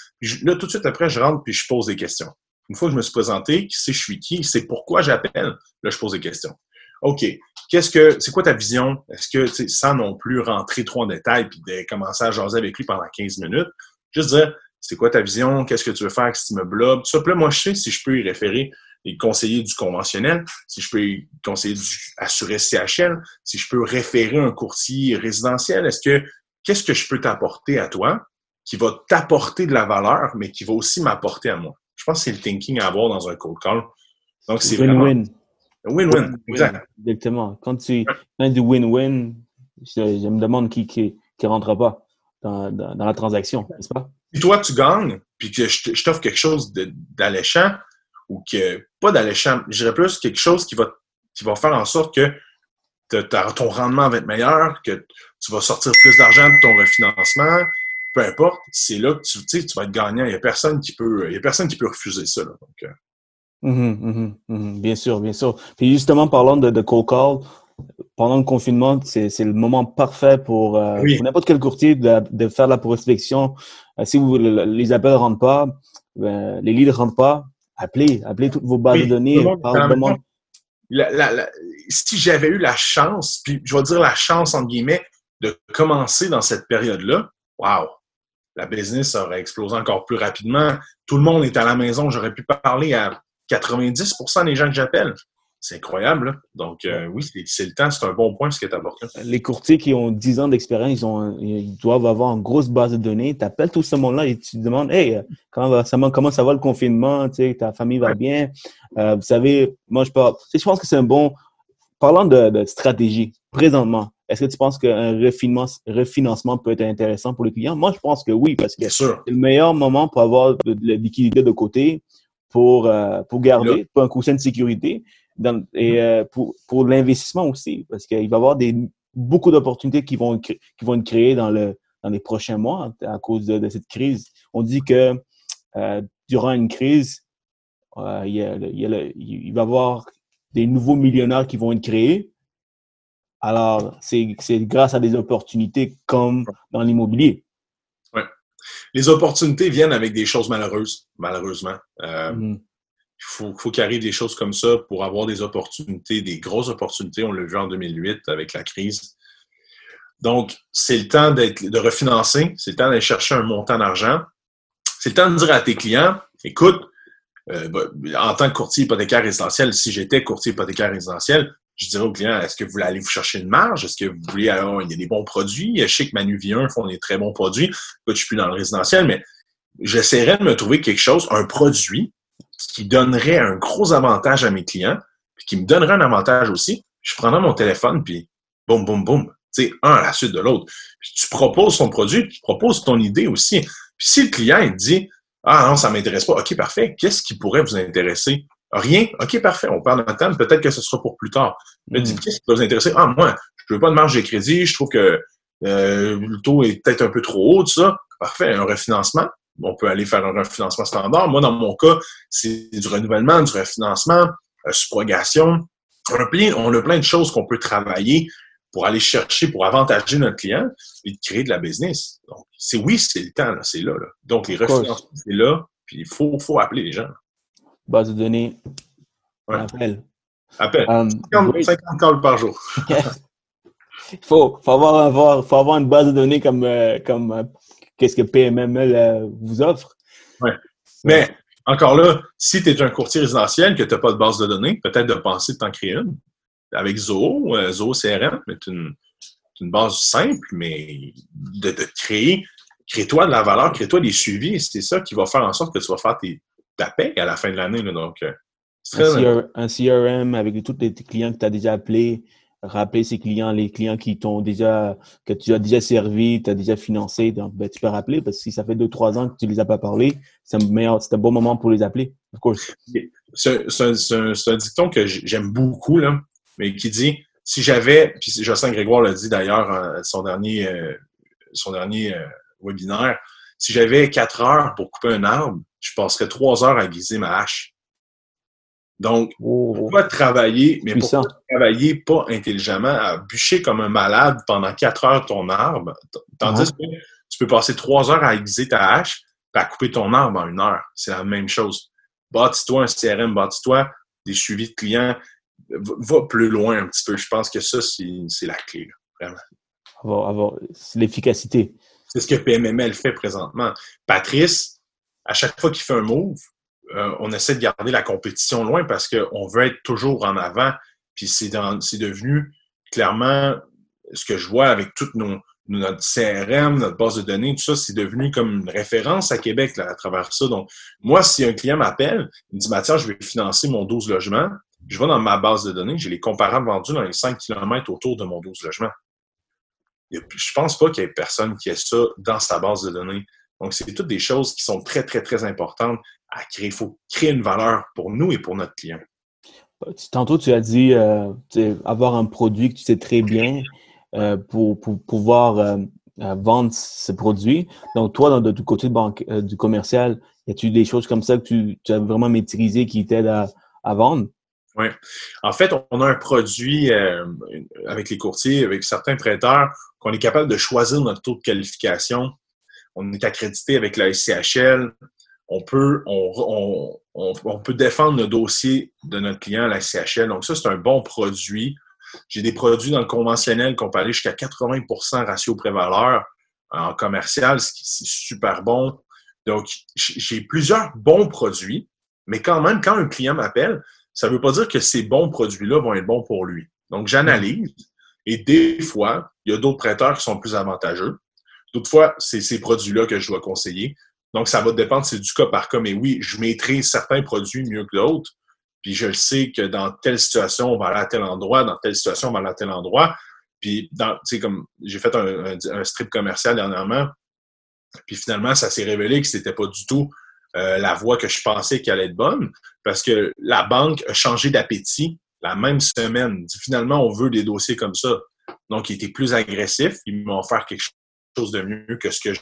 là, tout de suite après, je rentre puis je pose des questions. Une fois que je me suis présenté, qui sait je suis qui, c'est pourquoi j'appelle, là, je pose des questions. OK, qu'est-ce que, c'est quoi ta vision? Est-ce que, sans non plus rentrer trop en détail puis de commencer à jaser avec lui pendant 15 minutes, juste dire, c'est quoi ta vision, qu'est-ce que tu veux faire avec cet immeuble-là? Tout ça. Puis là, moi, je sais si je peux y référer et conseiller du conventionnel, si je peux y conseiller du assuré CHL, si je peux référer un courtier résidentiel. Est-ce que, qu'est-ce que je peux t'apporter à toi qui va t'apporter de la valeur, mais qui va aussi m'apporter à moi? Je pense que c'est le thinking à avoir dans un cold call. Donc, c'est win-win. Win-win, exact. Exactement. Quand tu as du win-win, je, me demande qui, qui, qui rentre pas dans, dans la transaction, n'est-ce pas? Si toi, tu gagnes, puis que je t'offre quelque chose d'alléchant, ou que, pas d'alléchant, je dirais plus quelque chose qui va, qui va faire en sorte que ton rendement va être meilleur, que tu vas sortir plus d'argent de ton refinancement, peu importe, c'est là que tu, tu vas être gagnant. Il n'y a personne qui peut, il y a personne qui peut refuser ça. donc, mm-hmm, mm-hmm, mm-hmm. bien sûr, bien sûr. Puis justement, parlant de, de cold call, pendant le confinement, c'est le moment parfait pour, euh, n'importe quel courtier de, faire la prospection. Euh, si vous, les appels ne rentrent pas, ben, les leads ne rentrent pas, appelez, appelez toutes vos bases de données. si j'avais eu la chance, puis je vais dire la chance entre guillemets, de commencer dans cette période-là, wow, la business aurait explosé encore plus rapidement. Tout le monde est à la maison, j'aurais pu parler à 90% des gens que j'appelle c'est incroyable. Donc, euh, oui, c'est le temps, c'est un bon point ce que tu apporté. Les courtiers qui ont 10 ans d'expérience, ils, ils, doivent avoir une grosse base de données. Tu appelles tout ce monde-là et tu te demandes Hey, euh, comment, ça, comment ça va le confinement Ta famille va bien? Euh, Vous savez, moi, je, parle, je pense que c'est un bon. Parlant de, stratégie, présentement, est-ce que tu penses qu'un refinancement peut être intéressant pour les clients? Moi, je pense que oui, parce que c'est le meilleur moment pour avoir de, la liquidité de côté, pour, pour garder, pour un coussin de sécurité et euh, pour, pour l'investissement aussi, parce qu'il va y avoir des, beaucoup d'opportunités qui vont, qui vont être créées dans, le, dans les prochains mois à cause de, cette crise. On dit que euh, durant une crise, euh, il, il, va y avoir des nouveaux millionnaires qui vont être créés. Alors, c'est grâce à des opportunités comme dans l'immobilier. Les opportunités viennent avec des choses malheureuses, malheureusement. Mm-hmm faut, faut qu'il arrive des choses comme ça pour avoir des opportunités, des grosses opportunités. On l'a vu en 2008 avec la crise. Donc, c'est le temps de refinancer, c'est le temps d'aller chercher un montant d'argent. C'est le temps de dire à tes clients, écoute, euh, bah, en tant que courtier hypothécaire résidentiel, si j'étais courtier hypothécaire résidentiel, je dirais aux clients, est-ce que vous voulez aller vous chercher une marge? Est-ce que vous voulez avoir, il y a des bons produits? Je sais que Manu Vieux font des très bons produits. Je suis plus dans le résidentiel, mais j'essaierais de me trouver quelque chose, un produit qui donnerait un gros avantage à mes clients, puis qui me donnerait un avantage aussi, je prendrais mon téléphone, puis boum, boum, boum, tu sais, un à la suite de l'autre. Tu proposes ton produit, tu proposes ton idée aussi. Puis si le client, dit, ah non, ça ne m'intéresse pas, OK, parfait, qu'est-ce qui pourrait vous intéresser? Rien? OK, parfait, on parle d'un temps, peut-être que ce sera pour plus tard. Mais hmm. qu'est-ce qui peut vous intéresser? Ah, moi, je veux pas de marge de crédit, je trouve que euh, le taux est peut-être un peu trop haut, tout ça. Parfait, un refinancement on peut aller faire un refinancement standard. Moi, dans mon cas, c'est du renouvellement, du refinancement, euh, subrogation. On a, plein, on a plein de choses qu'on peut travailler pour aller chercher, pour avantager notre client et de créer de la business. Donc, c'est oui, c'est le temps, c'est là, Donc, les refinancements, c'est là, puis il faut, faut appeler les gens. Base de données, appel. Appel. 50, 50 calls par jour. Il faut, faut, avoir, avoir, faut avoir une base de données comme, euh, comme euh, qu'est-ce que PMML euh, vous offre. Oui. Mais encore là, si tu es un courtier résidentiel que tu n'as pas de base de données, peut-être de penser de t'en créer une. Avec Zoho, Zoho CRM, c'est une, une, base simple, mais de, de créer, crée-toi de la valeur, crée-toi des suivis. C'est ça qui va faire en sorte que tu vas faire tes, ta paix à la fin de l'année. Donc, un, CRM avec tous les clients que tu as déjà appelés, rappeler ces clients, les clients qui t'ont déjà, que tu as déjà servi, tu as déjà financé, donc ben, tu peux rappeler parce que si ça fait deux, trois ans que tu ne les as pas parlé, c'est un, un bon moment pour les appeler, of course. C'est un, dicton que j'aime beaucoup, là, mais qui dit si j'avais, puis Jocelyn Grégoire l'a dit d'ailleurs son dernier, euh, son dernier euh, webinaire, si j'avais quatre heures pour couper un arbre, je passerais trois heures à aiguiser ma hache. Donc, oh. pourquoi travailler, mais pourquoi travailler pas intelligemment, à bûcher comme un malade pendant quatre heures ton arbre, tandis que tu peux passer trois heures à aiguiser ta hache, et à couper ton arbre en une heure. C'est la même chose. Bâtis-toi un CRM, bâtis-toi des suivis de clients, va plus loin un petit peu. Je pense que ça, c'est la clé, vraiment. Avoir, avoir l'efficacité. C'est ce que PMML fait présentement. Patrice, à chaque fois qu'il fait un move, euh, on essaie de garder la compétition loin parce qu'on veut être toujours en avant. Puis c'est devenu clairement ce que je vois avec toute notre CRM, notre base de données, tout ça, c'est devenu comme une référence à Québec à travers ça. Donc, moi, si un client m'appelle, il me dit, Mathieu, je vais financer mon 12 logements, je vais dans ma base de données, j'ai les comparables vendus dans les 5 km autour de mon 12 logements. Je pense pas qu'il y ait personne qui ait ça dans sa base de données. Donc, c'est toutes des choses qui sont très, très, très importantes à créer. Il faut créer une valeur pour nous et pour notre client. Tantôt, tu as dit euh, avoir un produit que tu sais très bien euh, pour, pouvoir euh, vendre ce produit. Donc, toi, de, du côté banque, du commercial, y a-tu des choses comme ça que tu, as vraiment maîtrisé qui t'aident à, vendre? Oui. En fait, on a un produit avec les courtiers, avec certains prêteurs, qu'on est capable de choisir notre taux de qualification on est accrédité avec la SCHL, on peut, défendre le dossier de notre client à la SCHL. Donc, ça, c'est un bon produit. J'ai des produits dans le conventionnel qu'on peut jusqu'à 80% ratio pré-valeur en commercial, ce qui est super bon. Donc, j'ai plusieurs bons produits, mais quand même, quand un client m'appelle, ça ne veut pas dire que ces bons produits-là vont être bons pour lui. Donc, j'analyse et des fois, il y a d'autres prêteurs qui sont plus avantageux. D'autres fois, c'est ces produits-là que je dois conseiller. Donc, ça va dépendre, c'est du cas par cas. Mais oui, je maîtrise certains produits mieux que d'autres. Puis je sais que dans telle situation, on va aller à tel endroit, dans telle situation, on va aller à tel endroit. Puis, tu sais, comme j'ai fait un, strip commercial dernièrement, puis finalement, ça s'est révélé que c'était pas du tout euh, la voie que je pensais qu'elle allait être bonne, parce que la banque a changé d'appétit la même semaine. Finalement, on veut des dossiers comme ça. Donc, il était plus agressif. Ils m'ont offert quelque chose de mieux que ce que je,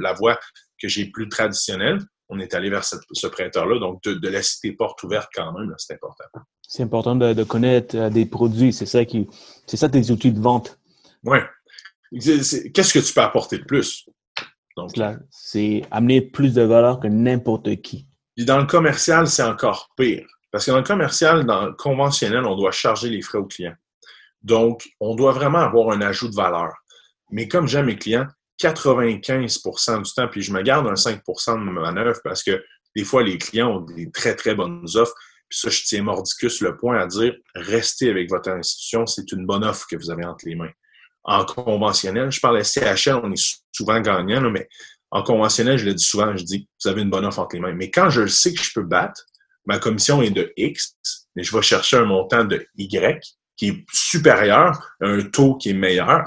la voie que j'ai plus traditionnelle. On est allé vers ce prêteur-là. Donc, de, laisser tes portes ouvertes quand même, c'est important. C'est important de, connaître euh, des produits. C'est ça qui, c'est ça tes outils de vente. Oui. Qu'est-ce que tu peux apporter de plus? Donc, c'est amener plus de valeur que n'importe qui. Puis dans le commercial, c'est encore pire. Parce que dans le commercial, dans le conventionnel, on doit charger les frais aux clients. Donc, on doit vraiment avoir un ajout de valeur. Mais comme j'aime mes clients, 95% du temps, puis je me garde un 5% de manœuvre parce que des fois, les clients ont des très, très bonnes offres. Puis ça, je tiens mordicus le point à dire, restez avec votre institution, c'est une bonne offre que vous avez entre les mains. En conventionnel, je parle CHL, on est souvent gagnant, mais en conventionnel, je le dis souvent, je dis, vous avez une bonne offre entre les mains. Mais quand je sais que je peux battre, ma commission est de X, mais je vais chercher un montant de Y qui est supérieur, un taux qui est meilleur,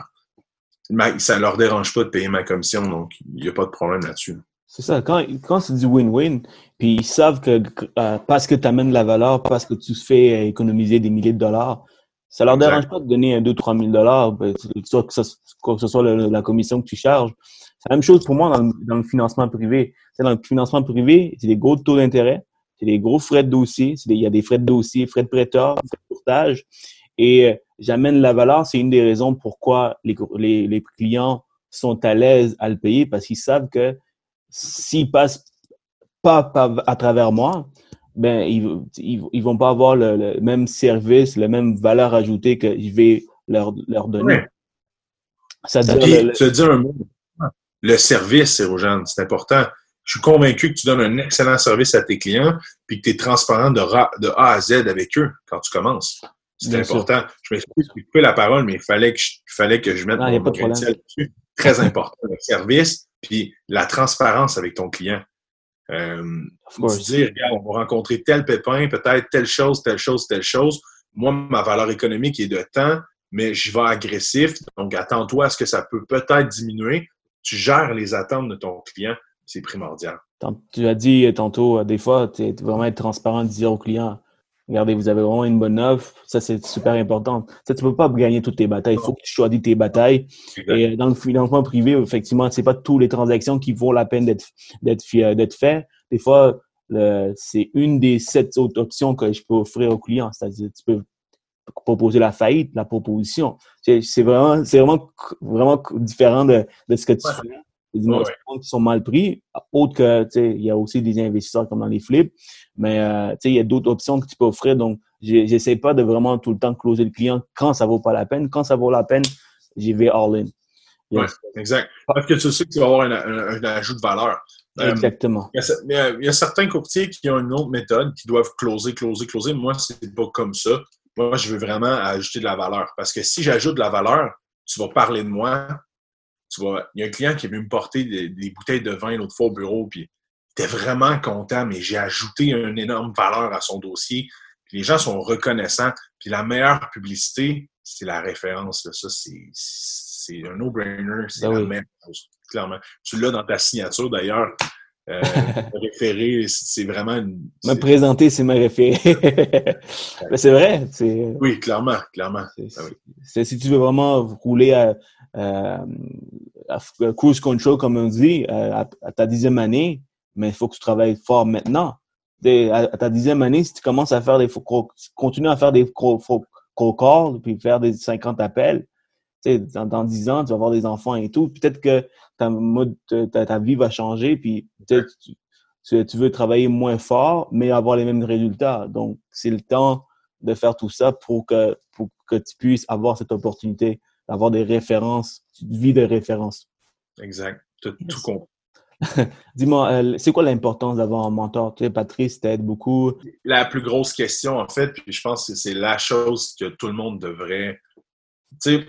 ça ne leur dérange pas de payer ma commission, donc il n'y a pas de problème là-dessus. C'est ça. Quand, quand c'est du win-win, puis ils savent que euh, parce que tu amènes la valeur, parce que tu fais économiser des milliers de dollars, ça leur dérange pas de donner un 2-3 000 dollars, soit que, ce soit la commission que tu charges. C'est la même chose pour moi dans le, financement privé. Dans le financement privé, c'est des gros taux d'intérêt, c'est des gros frais de dossier, il y a des frais de dossier, frais de prêteur, frais de portage. Et euh, j'amène la valeur, c'est une des raisons pourquoi les, les, clients sont à l'aise à le payer parce qu'ils savent que s'ils passent pas, à travers moi, ben ils, ils, vont pas avoir le, même service, la même valeur ajoutée que je vais leur, leur donner. Ça Puis, tu dire un mot. Le service, Rojan, c'est important. Je suis convaincu que tu donnes un excellent service à tes clients puis que tu es transparent de, de, A à Z avec eux quand tu commences. C'est important. Je m'excuse de couper la parole, mais il fallait que je, fallait que je mette mon grain dessus. Très important. Le service puis la transparence avec ton client. Euh, dire, regarde, on va rencontrer tel pépin, peut-être telle chose, telle chose, telle chose. Moi, ma valeur économique est de temps, mais je vais agressif. Donc, attends-toi à ce que ça peut peut-être diminuer. Tu gères les attentes de ton client. C'est primordial. Tu as dit tantôt, euh, des fois, tu es vraiment transparent, de dire au client, regardez, vous avez vraiment une bonne offre. Ça, c'est super important. Ça, tu peux pas gagner toutes tes batailles. Il faut que tu choisisses tes batailles. Et euh, dans le financement privé, effectivement, c'est pas toutes les transactions qui vaut la peine d'être d'être faites. Des fois, c'est une des sept autres options que je peux offrir au client. C'est-à-dire, tu peux proposer la faillite, la proposition. C'est vraiment, c'est vraiment, vraiment différent de, de ce que tu fais. Il y a des qui sont mal pris. Autre que, tu sais, il y a aussi des investisseurs comme dans les flips. Mais, euh, tu sais, il y a d'autres options que tu peux offrir. Donc, j'essaie pas de vraiment tout le temps closer le client quand ça vaut pas la peine. Quand ça vaut la peine, j'y vais all-in. Oui, exact. Parce que tu sais que tu vas avoir un, ajout de valeur. Euh, Exactement. il, y a, il, y a, certains courtiers qui ont une autre méthode, qui doivent closer, closer, closer. Moi, c'est pas comme ça. Moi, je veux vraiment ajouter de la valeur. Parce que si j'ajoute de la valeur, tu vas parler de moi, tu vois, il y a un client qui est venu me porter des, bouteilles de vin l'autre fois au bureau, puis il était vraiment content, mais j'ai ajouté une énorme valeur à son dossier. Puis les gens sont reconnaissants. Puis la meilleure publicité, c'est la référence. Ça, c'est un no-brainer. C'est ben la même chose, clairement. Tu l'as dans ta signature, d'ailleurs. Euh, référé, c'est vraiment une. Me présenter, c'est ma référé. c'est vrai. Oui, clairement, clairement. Ah si tu veux vraiment rouler à, cruise control, comme on dit, à, ta dixième année, mais il faut que tu travailles fort maintenant. à, ta dixième année, si tu commences à faire des continuer à faire des cold calls, puis faire des 50 appels, dans, dans 10 ans, tu vas avoir des enfants et tout. Peut-être que ta, mode, ta, ta, vie va changer, puis peut-être tu, tu, veux travailler moins fort, mais avoir les mêmes résultats. Donc, c'est le temps de faire tout ça pour que, pour que tu puisses avoir cette opportunité avoir des références, une vie de référence. Exact. Tout, tout compris. Dis-moi, euh, c'est quoi l'importance d'avoir un mentor? Tu sais, Patrice t'aide beaucoup. La plus grosse question, en fait, puis je pense que c'est la chose que tout le monde devrait. Tu sais,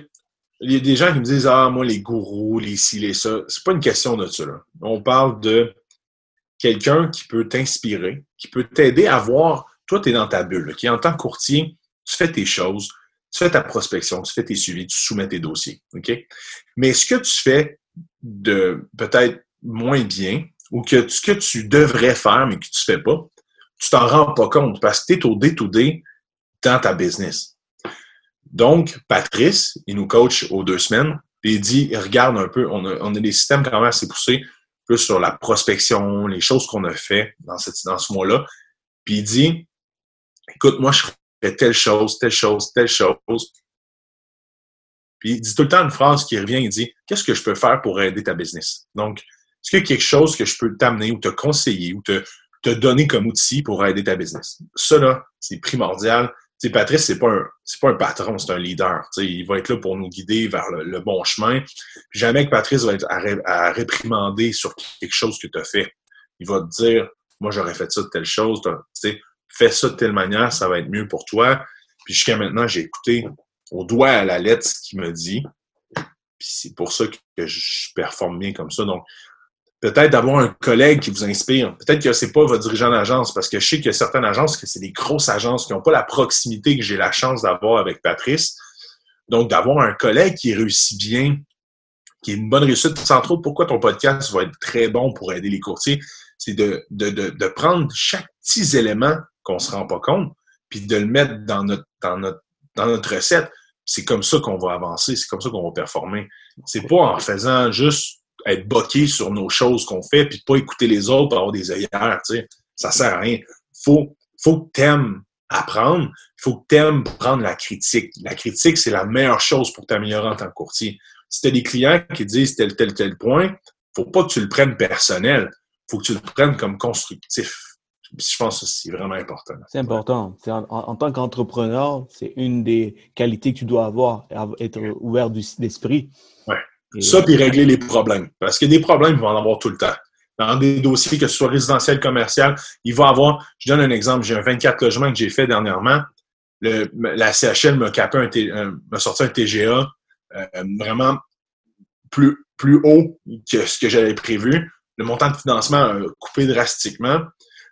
il y a des gens qui me disent Ah, moi, les gourous, les ci, les ça. C'est pas une question de ça. On parle de quelqu'un qui peut t'inspirer, qui peut t'aider à voir. Toi, tu es dans ta bulle, qui en tant que courtier, tu fais tes choses, tu fais ta prospection, tu fais tes suivis, tu soumets tes dossiers. OK? Mais ce que tu fais de peut-être moins bien ou que ce que tu devrais faire mais que tu ne fais pas, tu t'en rends pas compte parce que tu es au day-to-day dans ta business. Donc, Patrice, il nous coach aux deux semaines, et il dit, regarde un peu, on a, on a des systèmes quand même assez poussés, plus sur la prospection, les choses qu'on a fait dans, cette, dans ce mois-là. Puis il dit, écoute, moi, je telle chose, telle chose, telle chose. Puis il dit tout le temps une phrase qui revient, il dit Qu'est-ce que je peux faire pour aider ta business? Donc, est-ce qu'il y a quelque chose que je peux t'amener ou te conseiller ou te, te donner comme outil pour aider ta business? Ça, c'est primordial. Patrice, c'est pas un, pas un patron, c'est un leader. Il va être là pour nous guider vers le, bon chemin. jamais que Patrice va être à, réprimander sur quelque chose que tu as fait. Il va te dire, moi, j'aurais fait ça de telle chose. Fais ça de telle manière, ça va être mieux pour toi. Puis jusqu'à maintenant, j'ai écouté au doigt à la lettre ce qu'il me dit. Puis c'est pour ça que je performe bien comme ça. Donc, peut-être d'avoir un collègue qui vous inspire. Peut-être que c'est pas votre dirigeant d'agence, parce que je sais qu'il y a certaines agences que c'est des grosses agences qui n'ont pas la proximité que j'ai la chance d'avoir avec Patrice. Donc, d'avoir un collègue qui réussit bien, qui est une bonne réussite. Entre autres, pourquoi ton podcast va être très bon pour aider les courtiers, c'est de, de, de, de, prendre chaque petit élément qu'on se rend pas compte, puis de le mettre dans notre, dans notre, dans notre recette. C'est comme ça qu'on va avancer, c'est comme ça qu'on va performer. C'est pas en faisant juste être boqué sur nos choses qu'on fait, puis pas écouter les autres pour avoir des œillères, tu sais. Ça sert à rien. Faut, faut que t'aimes apprendre, il faut que t'aimes prendre la critique. La critique, c'est la meilleure chose pour t'améliorer en tant que courtier. Si tu as des clients qui disent tel, tel, tel point, faut pas que tu le prennes personnel. faut que tu le prennes comme constructif je pense que c'est vraiment important. C'est important. En, tant qu'entrepreneur, c'est une des qualités que tu dois avoir, être ouvert d'esprit. Ouais. Ça, puis régler les problèmes. Parce que des problèmes, il va en avoir tout le temps. Dans des dossiers, que ce soit résidentiel, commercial, il va avoir, je donne un exemple, j'ai un 24 logements que j'ai fait dernièrement. La CHL m'a m'a sorti un TGA euh, vraiment plus, plus haut que ce que j'avais prévu. Le montant de financement a coupé drastiquement.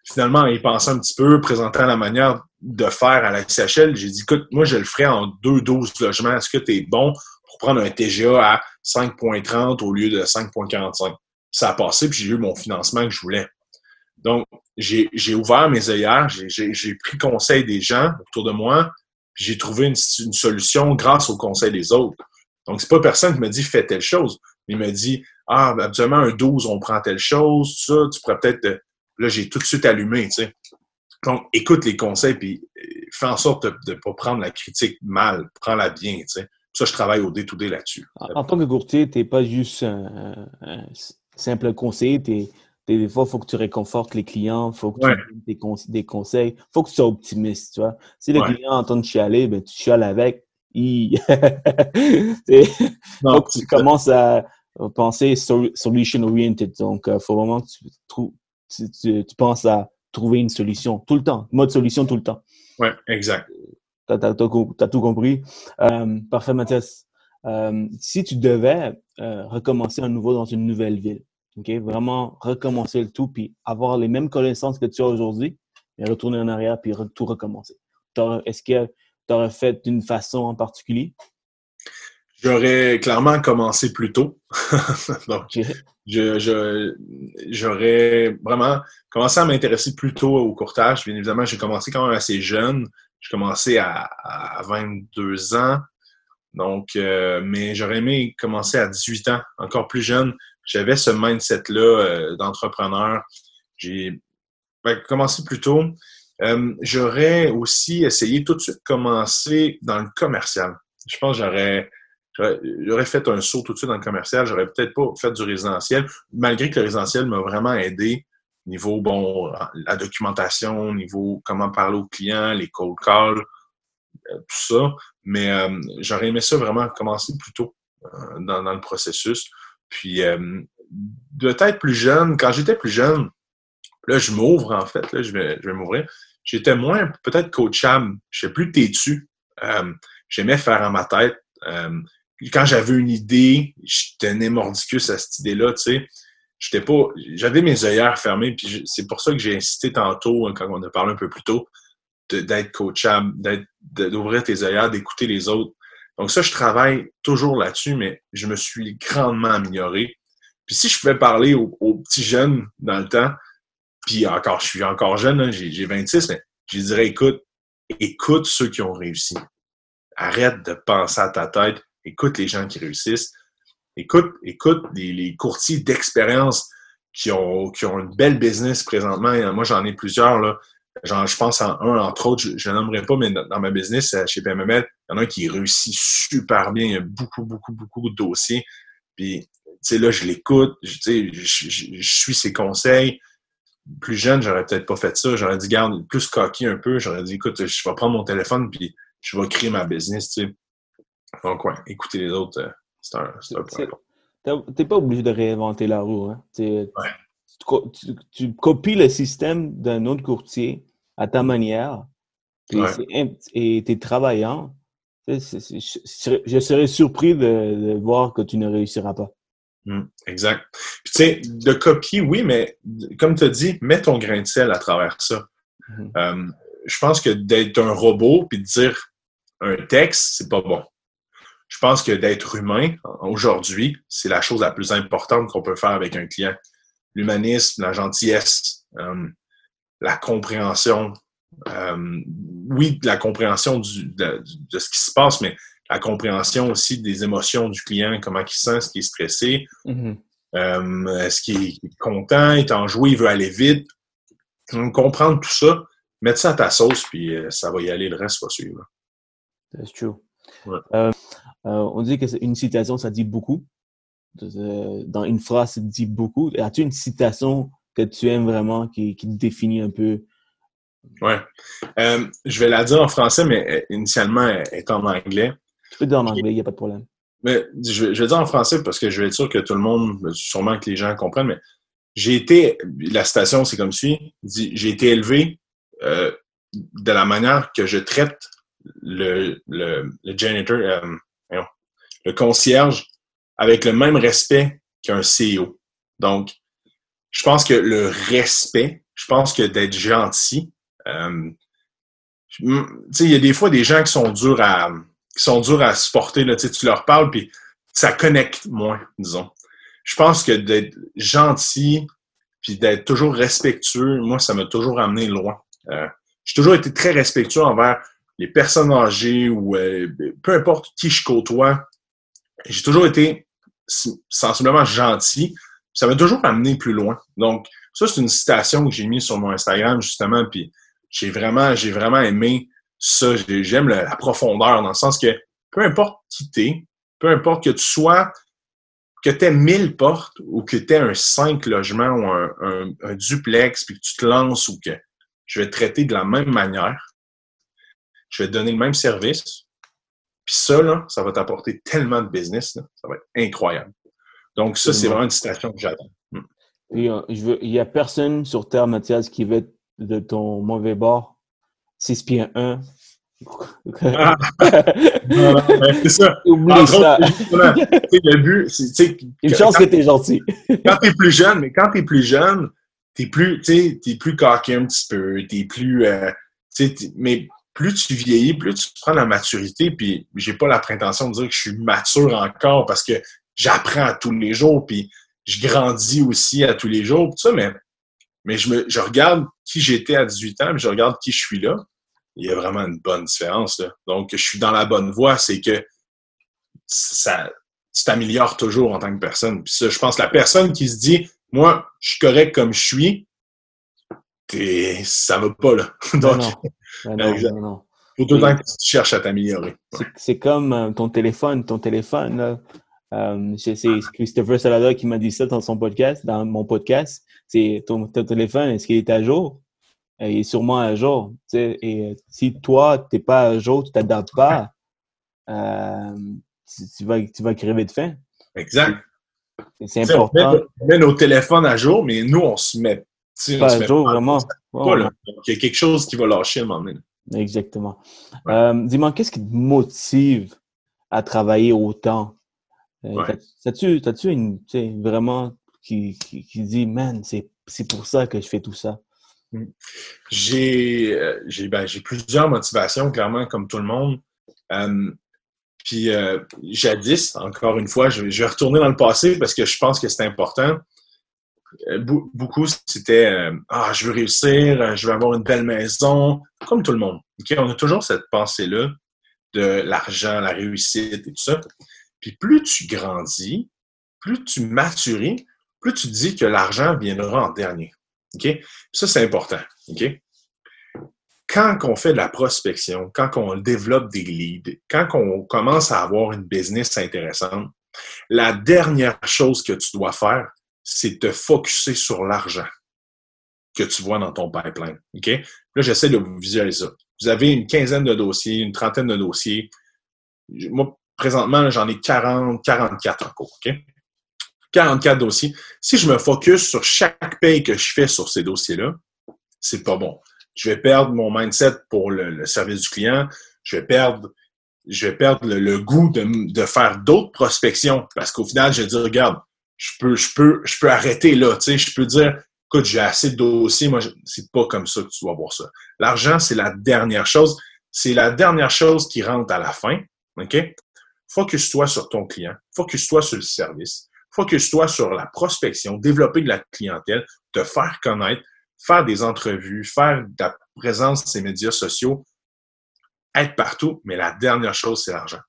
Finalement, il pensait un petit peu, présentant la manière de faire à la CHL, j'ai dit, écoute, moi, je le ferai en deux 12 logements. Est-ce que tu es bon pour prendre un TGA à 5,30 au lieu de 5,45? Ça a passé, puis j'ai eu mon financement que je voulais. Donc, j'ai ouvert mes œillères, j'ai pris conseil des gens autour de moi, puis j'ai trouvé une, solution grâce au conseil des autres. Donc, c'est pas personne qui me dit fais telle chose. Il me dit Ah, habituellement, un 12, on prend telle chose, ça, tu pourrais peut-être. Là, j'ai tout de suite allumé, tu sais. Donc, écoute les conseils, puis euh, fais en sorte de ne pas prendre la critique mal, prends-la bien, tu sais. Ça, je travaille au day-to-day là-dessus. En, tant que courtier, tu n'es pas juste un, simple conseiller, des fois, il faut que tu réconfortes les clients, il faut que tu donnes des, conseils, il faut que tu sois optimiste, tu vois. Si le client entend chialer, ben, tu chiales avec, il... faut que tu commences à penser solution oriented. Donc, il euh, faut vraiment que tu, tu, penses à trouver une solution tout le temps, mode solution tout le temps. Oui, exact. Tu as, tout compris. Euh, parfait, Mathias. Euh, si tu devais recommencer à nouveau dans une nouvelle ville, ok, vraiment recommencer le tout, puis avoir les mêmes connaissances que tu as aujourd'hui, et retourner en arrière, puis tout recommencer. Est-ce que tu aurais fait d'une façon en particulier? J'aurais clairement commencé plus tôt. Donc, je, j'aurais vraiment commencé à m'intéresser plus tôt au courtage. Bien évidemment, j'ai commencé quand même assez jeune. J'ai commencé à, 22 ans. Donc, euh, mais j'aurais aimé commencer à 18 ans, encore plus jeune. J'avais ce mindset-là euh, d'entrepreneur. J'ai commencé plus tôt. Euh, j'aurais aussi essayé tout de suite commencer dans le commercial. Je pense que j'aurais J'aurais fait un saut tout de suite dans le commercial. J'aurais peut-être pas fait du résidentiel, malgré que le résidentiel m'a vraiment aidé niveau, bon, la documentation, niveau comment parler aux clients, les cold calls, euh, tout ça. Mais euh, j'aurais aimé ça vraiment commencer plus tôt euh, dans, le processus. Puis, peut-être plus jeune, quand j'étais plus jeune, là, je m'ouvre en fait, là, je vais, je vais m'ouvrir. J'étais moins peut-être coachable, je sais plus têtu. J'aimais faire en ma tête quand j'avais une idée, je tenais mordicus à cette idée-là, tu sais. J'étais pas. J'avais mes œillères fermées, puis c'est pour ça que j'ai insisté tantôt, hein, quand on a parlé un peu plus tôt, d'être coachable, d'ouvrir tes œillères, d'écouter les autres. Donc ça, je travaille toujours là-dessus, mais je me suis grandement amélioré. Puis si je pouvais parler aux, petits jeunes dans le temps, puis encore, je suis encore jeune, hein, j'ai 26, mais je dirais, écoute, écoute ceux qui ont réussi. Arrête de penser à ta tête écoute les gens qui réussissent, écoute, écoute les, courtiers d'expérience qui ont, qui ont une belle business présentement. Moi, j'en ai plusieurs. Là. Genre, je pense en un, entre autres, je ne nommerai pas, mais dans, ma business euh, chez PMML, il y en a un qui réussit super bien. Il y a beaucoup, beaucoup, beaucoup de dossiers. Puis, tu sais, là, je l'écoute, je, je, je, suis ses conseils. Plus jeune, j'aurais peut-être pas fait ça. J'aurais dit, garde, plus coquille un peu. J'aurais dit, écoute, je vais prendre mon téléphone puis je vais créer ma business, tu sais. Donc, ouais, écouter les autres, euh, c'est un, un Tu n'es pas obligé de réinventer la roue. Hein? Tu, copies le système d'un autre courtier à ta manière et tu es travaillant. je serais surpris de, voir que tu ne réussiras pas. Hum, exact. tu sais, de copier, oui, mais comme tu as dit, mets ton grain de sel à travers ça. Mhm. Euh, je pense que d'être un robot puis de dire un texte, c'est pas bon je pense que d'être humain aujourd'hui, c'est la chose la plus importante qu'on peut faire avec un client. L'humanisme, la gentillesse, euh, la compréhension. Euh, oui, la compréhension du, de, ce qui se passe, mais la compréhension aussi des émotions du client, comment il se sent, est-ce qu'il est stressé, mm-hmm. euh, est-ce qu'il est content, il est enjoué, il veut aller vite. Donc, comprendre tout ça, mettre ça à ta sauce, puis ça va y aller, le reste va suivre. C'est true. On dit qu'une citation, ça dit beaucoup. Dans une phrase, ça dit beaucoup. As-tu une citation que tu aimes vraiment, qui, qui définit un peu? Ouais. Euh, je vais la dire en français, mais initialement, elle est en anglais. Tu peux dire en anglais, il n'y a pas de problème. Mais je, vais dire en français parce que je vais être sûr que tout le monde, sûrement que les gens comprennent, mais j'ai été, la citation, c'est comme suit, j'ai été élevé euh, de la manière que je traite le, le, le janitor, euh, le concierge, avec le même respect qu'un CEO. Donc, je pense que le respect, je pense que d'être gentil, euh, il y a des fois des gens qui sont durs à, qui sont durs à supporter. Là, tu leur parles, puis ça connecte moins, disons. Je pense que d'être gentil, puis d'être toujours respectueux, moi, ça m'a toujours amené loin. Euh, j'ai toujours été très respectueux envers les personnes âgées ou euh, peu importe qui je côtoie. J'ai toujours été sensiblement gentil. Ça m'a toujours amené plus loin. Donc, ça, c'est une citation que j'ai mise sur mon Instagram, justement, puis j'ai vraiment, j'ai vraiment aimé ça. J'aime la, profondeur, dans le sens que peu importe qui t'es, peu importe que tu sois, que tu aies 1000 portes ou que tu aies un 5 logements ou un, duplex, puis que tu te lances ou que je vais te traiter de la même manière, je vais te donner le même service, puis ça, là, ça va t'apporter tellement de business, ça va être incroyable. Donc, ça, c'est vraiment une situation que j'attends. Hmm. Euh, il n'y a personne sur Terre, Mathias, qui va être de ton mauvais bord. 6 pieds 1. Ah. c'est ça. Oublie ça. le but, c'est. Une chance que tu es gentil. quand tu es plus jeune, mais quand tu es plus jeune, tu es plus, es plus coqué un petit peu, tu es plus. Euh, mais plus tu vieillis, plus tu prends la maturité, puis j'ai pas la prétention de dire que je suis mature encore parce que j'apprends tous les jours, puis je grandis aussi à tous les jours, tout ça, mais mais je regarde qui j'étais à 18 ans, mais je regarde qui je suis là. Il y a vraiment une bonne différence. Là. Donc, je suis dans la bonne voie, c'est que ça, tu t'améliores toujours en tant que personne. Puis ça, je pense que la personne qui se dit, moi, je suis correct comme je suis, ça va pas, là. Donc, non, non, non, Faut tout le temps que tu cherches à t'améliorer. C'est comme euh, ton téléphone. Ton téléphone, là, euh, c'est Christopher Salada qui m'a dit ça dans son podcast, dans mon podcast. C'est ton, téléphone, est-ce qu'il est à jour? Euh, il est sûrement à jour. Et si toi, tu n'es pas à jour, tu t'adaptes pas, tu, vas, tu vas crever de faim. Exact. C'est important. On met, nos téléphones à jour, mais nous, on se met. Pas à jour, vraiment. il y a quelque chose qui va lâcher à un moment donné. Exactement. Dis-moi, qu'est-ce qui te motive à travailler autant? Euh, T'as-tu une, vraiment qui, qui, qui, dit, man, c'est pour ça que je fais tout ça? J'ai euh, ben, plusieurs motivations, clairement, comme tout le monde. Euh, puis euh, jadis, encore une fois, je, je, vais retourner dans le passé parce que je pense que c'est important. Beaucoup, c'était Ah, je veux réussir, je veux avoir une belle maison, comme tout le monde. On a toujours cette pensée-là de l'argent, la réussite et tout ça. Puis plus tu grandis, plus tu maturis, plus tu dis que l'argent viendra en dernier. OK? Ça, c'est important. OK? Quand on fait de la prospection, quand on développe des leads, quand on commence à avoir une business intéressante, la dernière chose que tu dois faire, c'est te focuser sur l'argent que tu vois dans ton pipeline. OK? Là, j'essaie de vous visualiser ça. Vous avez une quinzaine de dossiers, une trentaine de dossiers. Moi, présentement, j'en ai 40, 44 en cours. 44 dossiers. Si je me focus sur chaque paye que je fais sur ces dossiers-là, c'est pas bon. Je vais perdre mon mindset pour le, service du client. Je vais perdre, je vais perdre le, goût de, faire d'autres prospections parce qu'au final, je vais dire, regarde, je peux, je peux, je peux arrêter là. Tu sais, je peux dire, écoute, j'ai assez de dossiers. Moi, c'est pas comme ça que tu dois voir ça. L'argent, c'est la dernière chose. C'est la dernière chose qui rentre à la fin. OK? Focus-toi sur ton client, focus-toi sur le service, focus-toi sur la prospection, développer de la clientèle, te faire connaître, faire des entrevues, faire de la présence sur les médias sociaux, être partout, mais la dernière chose, c'est l'argent.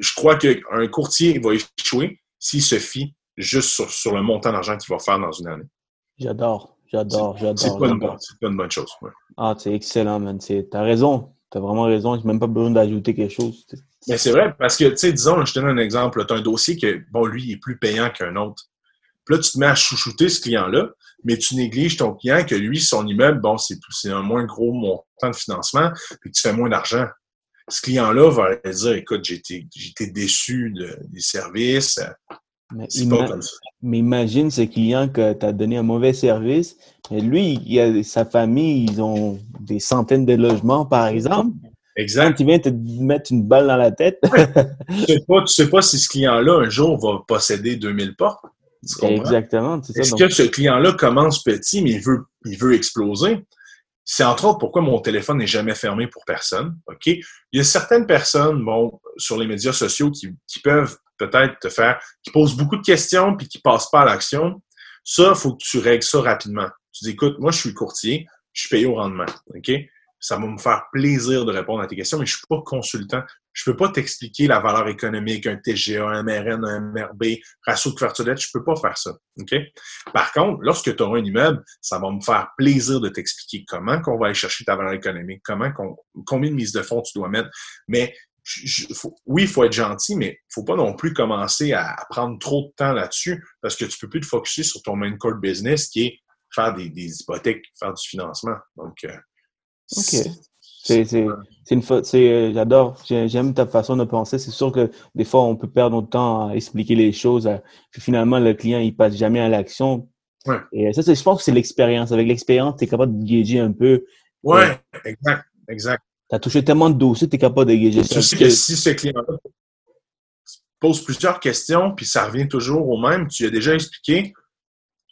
Je crois qu'un courtier va échouer s'il se fie juste sur, le montant d'argent qu'il va faire dans une année. J'adore, j'adore, j'adore. C'est pas, une bonne chose. Ah, c'est excellent, man. T'as raison. T'as vraiment raison. J'ai même pas besoin d'ajouter quelque chose. Mais c'est vrai, parce que, tu sais, disons, je te donne un exemple. Tu as un dossier que, bon, lui, il est plus payant qu'un autre. Puis là, tu te mets à chouchouter ce client-là, mais tu négliges ton client que lui, son immeuble, bon, c'est un moins gros montant de financement, puis tu fais moins d'argent. Ce client-là va dire, écoute, été, déçu des services. Mais, mais imagine ce client que tu as donné un mauvais service. Mais lui, il a sa famille, ils ont des centaines de logements, par exemple. Exact. Quand il vient te mettre une balle dans la tête. tu sais pas, sais pas si ce client-là, un jour, va posséder 2000 portes. Exactement. Est-ce que ce client-là commence petit, mais il veut, il veut exploser? C'est entre autres pourquoi mon téléphone n'est jamais fermé pour personne. OK? Il y a certaines personnes, bon, sur les médias sociaux qui, peuvent peut-être te faire, qui posent beaucoup de questions puis qui passent pas à l'action. Ça, il faut que tu règles ça rapidement. Tu dis, écoute, moi, je suis courtier, je suis payé au rendement. OK? ça va me faire plaisir de répondre à tes questions, mais je suis pas consultant. Je ne peux pas t'expliquer la valeur économique, un TGA, un MRN, un MRB, ratio de couverture dette. Je ne peux pas faire ça. OK? Par contre, lorsque tu auras un immeuble, ça va me faire plaisir de t'expliquer comment qu'on va aller chercher ta valeur économique, comment combien de mise de fonds tu dois mettre. Mais oui, il faut être gentil, mais il ne faut pas non plus commencer à, prendre trop de temps là-dessus parce que tu ne peux plus te focuser sur ton main core business qui est faire des, hypothèques, faire du financement. Donc, euh, OK. C'est une euh, J'adore, j'aime ta façon de penser. C'est sûr que des fois, on peut perdre notre temps à expliquer les choses. puis finalement, le client, il passe jamais à l'action. Ouais. Et ça, je pense que c'est l'expérience. Avec l'expérience, tu es capable de gager un peu. Ouais, exact, exact. Tu as touché tellement de dossiers, tu es capable de gager ça. Que si ce client-là pose plusieurs questions, puis ça revient toujours au même, tu as déjà expliqué,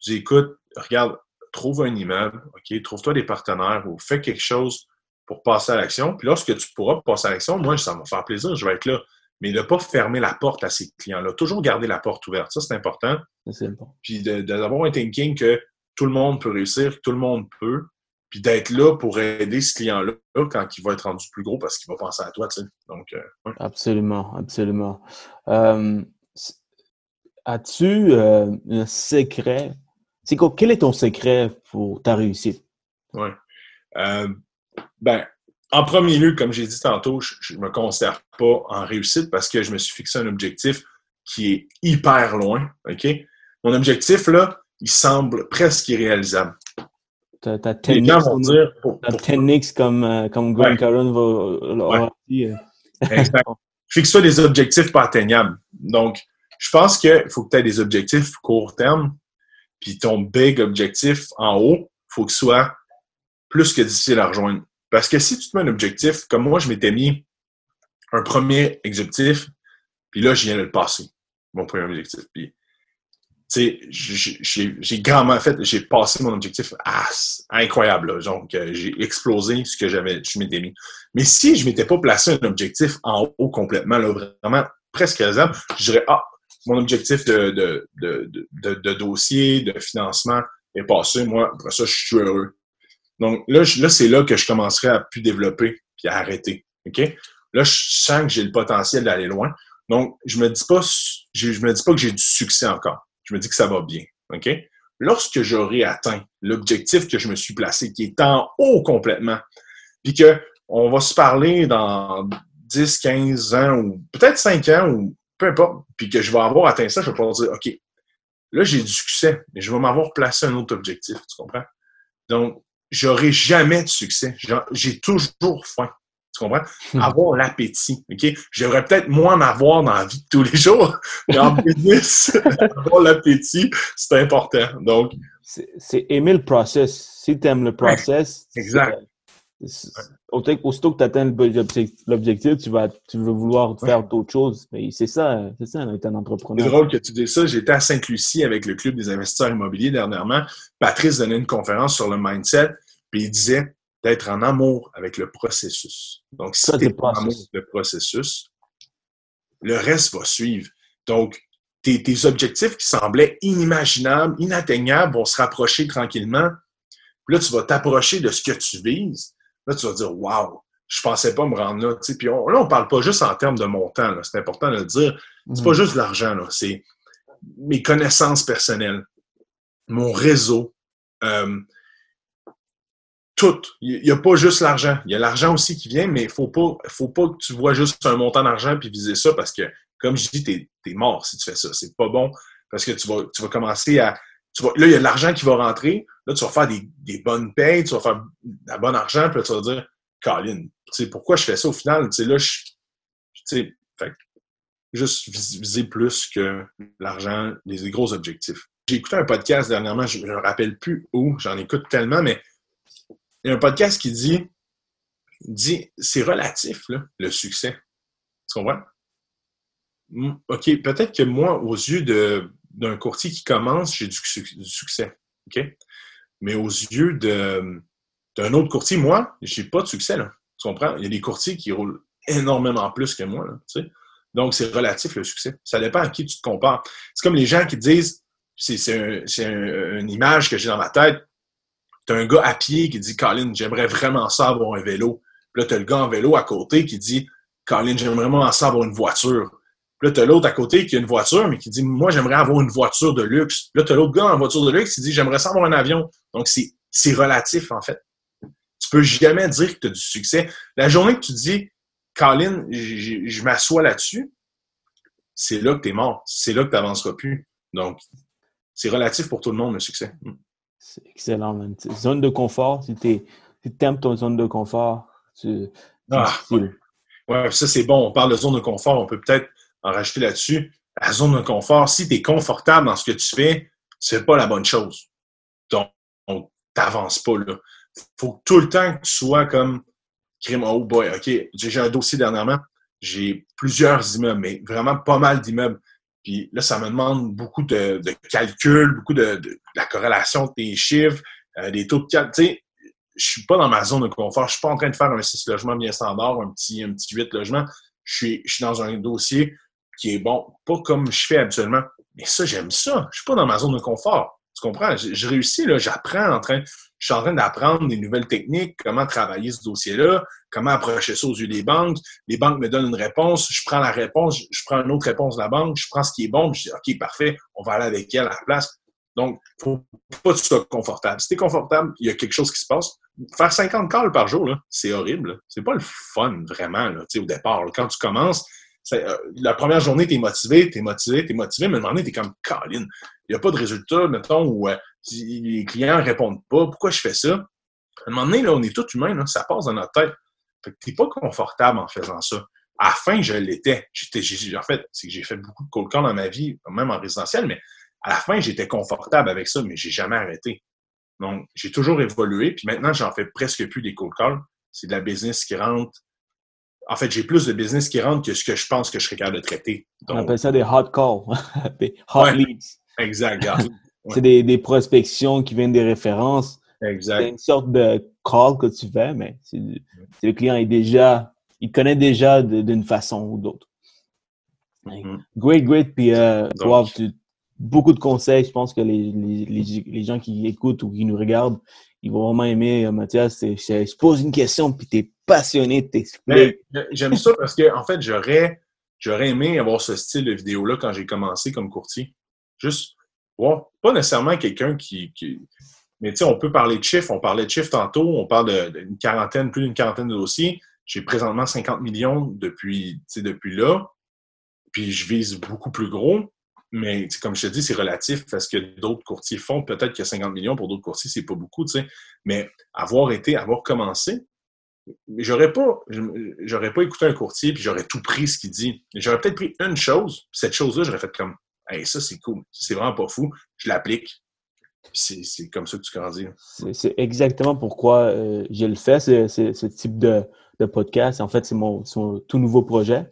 tu dis, écoute, regarde, trouve un immeuble, OK, trouve-toi des partenaires ou fais quelque chose pour passer à l'action. Puis lorsque tu pourras passer à l'action, moi, ça va me faire plaisir, je vais être là. Mais ne pas fermer la porte à ces clients-là. Toujours garder la porte ouverte. Ça, c'est important. C'est important. Puis d'avoir un thinking que tout le monde peut réussir, que tout le monde peut. Puis d'être là pour aider ce client-là quand il va être rendu plus gros parce qu'il va penser à toi, tu sais. Donc, euh, Absolument, absolument. Euh, as-tu euh, un secret? C'est quoi, quel est ton secret pour ta réussite? Oui. Euh, ben, en premier lieu, comme j'ai dit tantôt, je ne me considère pas en réussite parce que je me suis fixé un objectif qui est hyper loin. OK? Mon objectif, là, il semble presque irréalisable. Ta, ta technique, vont dire technique comme, euh, comme Grant va, dire. Euh. Exact. Fixe-toi des objectifs pas atteignables. Donc, je pense qu'il faut que tu aies des objectifs court terme puis ton big objectif en haut, faut que ce soit plus que difficile à rejoindre. Parce que si tu te mets un objectif, comme moi, je m'étais mis un premier objectif, puis là, je viens de le passer, mon premier objectif. Puis, tu sais, j'ai grandement fait, j'ai passé mon objectif à, incroyable. Donc, euh, j'ai explosé ce que j'avais, je m'étais mis. Mais si je m'étais pas placé un objectif en haut complètement, là, vraiment presque raisonnable, je dirais, ah, mon objectif de, de, de, de, dossier, de financement est passé. Moi, après ça, je suis heureux. Donc là, là c'est là que je commencerai à plus développer puis à arrêter. OK? Là, je sens que j'ai le potentiel d'aller loin. Donc, je me dis pas, je, me dis pas que j'ai du succès encore. Je me dis que ça va bien. OK? Lorsque j'aurai atteint l'objectif que je me suis placé, qui est en haut complètement, puis que on va se parler dans 10, 15 ans ou peut-être 5 ans ou peu importe, puis que je vais avoir atteint ça, je vais pouvoir dire, OK, là, j'ai du succès, mais je vais m'avoir placé un autre objectif, tu comprends? Donc, j'aurai jamais de succès. J'ai toujours faim. Tu comprends? Hmm. Avoir l'appétit. OK? J'aimerais peut-être moins m'avoir dans la vie de tous les jours, mais en business, avoir l'appétit, c'est important. Donc. C'est aimer le process. Si tu aimes le process. exact. Aussitôt que tu atteins l'objectif, tu vas, tu veux vouloir faire d'autres choses. Mais c'est ça, c'est ça, être un entrepreneur. C'est drôle que tu dises ça. J'étais à Sainte-Lucie avec le Club des investisseurs immobiliers dernièrement. Patrice donnait une conférence sur le mindset, puis il disait d'être en amour avec le processus. Donc, si tu es en amour avec le processus, le reste va suivre. Donc, tes, tes objectifs qui semblaient inimaginables, inatteignables, vont se rapprocher tranquillement. Puis là, tu vas t'approcher de ce que tu vises. Là, tu vas dire, waouh, je pensais pas me rendre là. Puis on, là, on parle pas juste en termes de montant. C'est important de le dire. C'est pas mm. juste l'argent. C'est mes connaissances personnelles, mon réseau, euh, Il n'y a pas juste l'argent. Il y a l'argent aussi qui vient, mais il faut pas, faut pas que tu vois juste un montant d'argent puis viser ça parce que, comme je dis, tu es, mort si tu fais ça. C'est pas bon Parce que tu vas, tu vas commencer à. Là, il y a de l'argent qui va rentrer. Là, tu vas faire des, des bonnes payes, tu vas faire de bon argent, puis là, tu vas dire, Colin, pourquoi je fais ça au final? Là, je. Fait, juste viser plus que l'argent, les gros objectifs. J'ai écouté un podcast dernièrement, je ne me rappelle plus où, j'en écoute tellement, mais il y a un podcast qui dit, dit c'est relatif, le succès. Tu comprends? OK, peut-être que moi, aux yeux d'un courtier qui commence, j'ai du, succès. OK? Mais aux yeux d'un autre courtier, moi, j'ai pas de succès. Là. Tu comprends? Il y a des courtiers qui roulent énormément plus que moi. Donc, c'est relatif le succès. Ça dépend à qui tu te compares. C'est comme les gens qui disent, c'est un, une image que j'ai dans ma tête, tu as un gars à pied qui dit, Colin, j'aimerais vraiment ça avoir un vélo. Puis là, tu as le gars en vélo à côté qui dit, Colin, j'aimerais vraiment ça avoir une voiture. Puis là, tu as l'autre à côté qui a une voiture, mais qui dit, moi, j'aimerais avoir une voiture de luxe. Puis là, tu as l'autre gars en voiture de luxe qui dit, j'aimerais ça avoir un avion. Donc, c'est relatif, en fait. Tu peux jamais dire que tu as du succès. La journée que tu dis, Colin, je m'assois là-dessus, c'est là que tu es mort. C'est là que tu n'avanceras plus. Donc, c'est relatif pour tout le monde, le succès. C'est excellent, man. Zone de confort, si tu aimes ton zone de confort, tu. Ah, ouais. ça c'est bon. On parle de zone de confort, on peut peut-être en rajouter là-dessus. La zone de confort, si tu es confortable dans ce que tu fais, c'est pas la bonne chose. Donc, tu n'avances pas là. faut tout le temps que tu sois comme crime, oh boy, OK, j'ai un dossier dernièrement, j'ai plusieurs immeubles, mais vraiment pas mal d'immeubles. Puis là, ça me demande beaucoup de, calculs, beaucoup de, la corrélation de tes chiffres, euh, des taux de cap. Tu sais, je suis pas dans ma zone de confort. Je suis pas en train de faire un 6 logements bien standard, un petit, un petit 8 logements. Je suis, je suis dans un dossier qui est bon, pas comme je fais habituellement. Mais ça, j'aime ça. Je suis pas dans ma zone de confort. Tu comprends? Je, réussis, là, j'apprends en train, je suis en train d'apprendre des nouvelles techniques, comment travailler ce dossier-là, comment approcher ça aux yeux des banques. Les banques me donnent une réponse, je prends la réponse, je prends une autre réponse de la banque, je prends ce qui est bon, je dis OK, parfait, on va aller avec elle à la place. Donc, faut pas que tu sois confortable. Si tu es confortable, il y a quelque chose qui se passe. Faire 50 calls par jour, c'est horrible. C'est pas le fun, vraiment, au départ. Quand tu commences, euh, la première journée, tu es motivé, tu es motivé, tu es motivé, mais un moment donné, tu es comme Colin. Il n'y a pas de résultat, mettons, où euh, les clients ne répondent pas. Pourquoi je fais ça? À un moment donné, là, on est tous humains, ça passe dans notre tête. tu n'es pas confortable en faisant ça. À la fin, je l'étais. En fait, c'est que j'ai fait beaucoup de cold call dans ma vie, même en résidentiel, mais à la fin, j'étais confortable avec ça, mais j'ai jamais arrêté. Donc, j'ai toujours évolué, puis maintenant, j'en fais presque plus des cold calls. C'est de la business qui rentre en fait, j'ai plus de business qui rentre que ce que je pense que je serais capable de traiter. On appelle ça des hot calls, des hot leads. Exact. C'est des, des, prospections qui viennent des références. Exact. C'est une sorte de call que tu fais, mais le client est déjà, il connaît déjà d'une façon ou d'autre. Mm-hmm. Great, great. Puis, euh, beaucoup de conseils. Je pense que les, les, les, gens qui écoutent ou qui nous regardent, ils vont vraiment aimer, euh, Mathias. Je pose une question, puis tu es passionné de t'expliquer. J'aime ça parce que, en fait, j'aurais, j'aurais aimé avoir ce style de vidéo-là quand j'ai commencé comme courtier. Juste, pas nécessairement quelqu'un qui, Mais tu sais, on peut parler de chiffres. On parlait de chiffres tantôt. On parle d'une quarantaine, plus d'une quarantaine de dossiers. J'ai présentement 50 millions depuis, depuis là. Puis je vise beaucoup plus gros. Mais comme je te dis, c'est relatif parce que d'autres courtiers font. Peut-être que 50 millions pour d'autres courtiers, c'est pas beaucoup. Mais avoir été, avoir commencé, j'aurais pas, j'aurais pas écouté un courtier puis j'aurais tout pris ce qu'il dit. J'aurais peut-être pris une chose, cette chose-là, j'aurais fait comme, hey, ça c'est cool, c'est vraiment pas fou, je l'applique. C'est comme ça que tu grandis. C'est exactement pourquoi euh, je le fais, ce type de, de podcast. En fait, c'est mon, tout nouveau projet.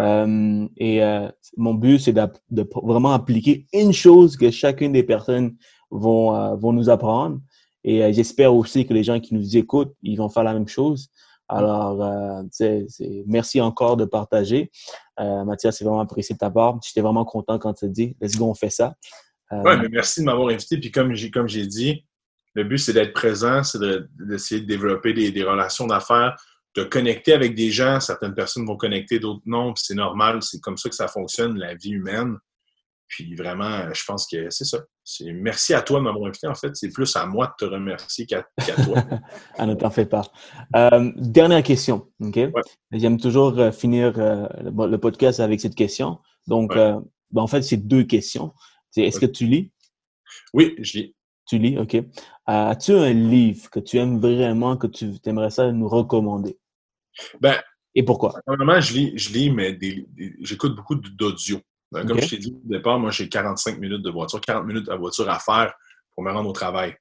Euh, et euh, mon but, c'est de, vraiment appliquer une chose que chacune des personnes vont, vont nous apprendre. Et j'espère aussi que les gens qui nous écoutent, ils vont faire la même chose. Alors, c'est merci encore de partager. Mathias, c'est vraiment apprécié de ta part. J'étais vraiment content quand tu as dit, let's go, on fait ça. oui, mais merci de m'avoir invité. Puis comme j'ai comme j'ai dit, le but, c'est d'être présent, c'est d'essayer de, développer des, des relations d'affaires de connecter avec des gens. Certaines personnes vont connecter, d'autres non. c'est normal. C'est comme ça que ça fonctionne, la vie humaine. Puis vraiment, je pense que c'est ça. Merci à toi de m'avoir invité. En fait, c'est plus à moi de te remercier qu'à toi. ah, ne t'en fais pas. Euh, dernière question. OK? J'aime toujours euh, finir euh, le podcast avec cette question. Donc, ben, en fait, c'est deux questions. Est-ce que tu lis? Oui, je lis. Tu lis, OK. As-tu un livre que tu aimes vraiment, que tu aimerais ça nous recommander? Ben, Et pourquoi? Normalement, je lis, je lis mais j'écoute beaucoup d'audio. Ben, comme je t'ai dit au départ, moi, j'ai 45 minutes de voiture, 40 minutes de voiture à faire pour me rendre au travail.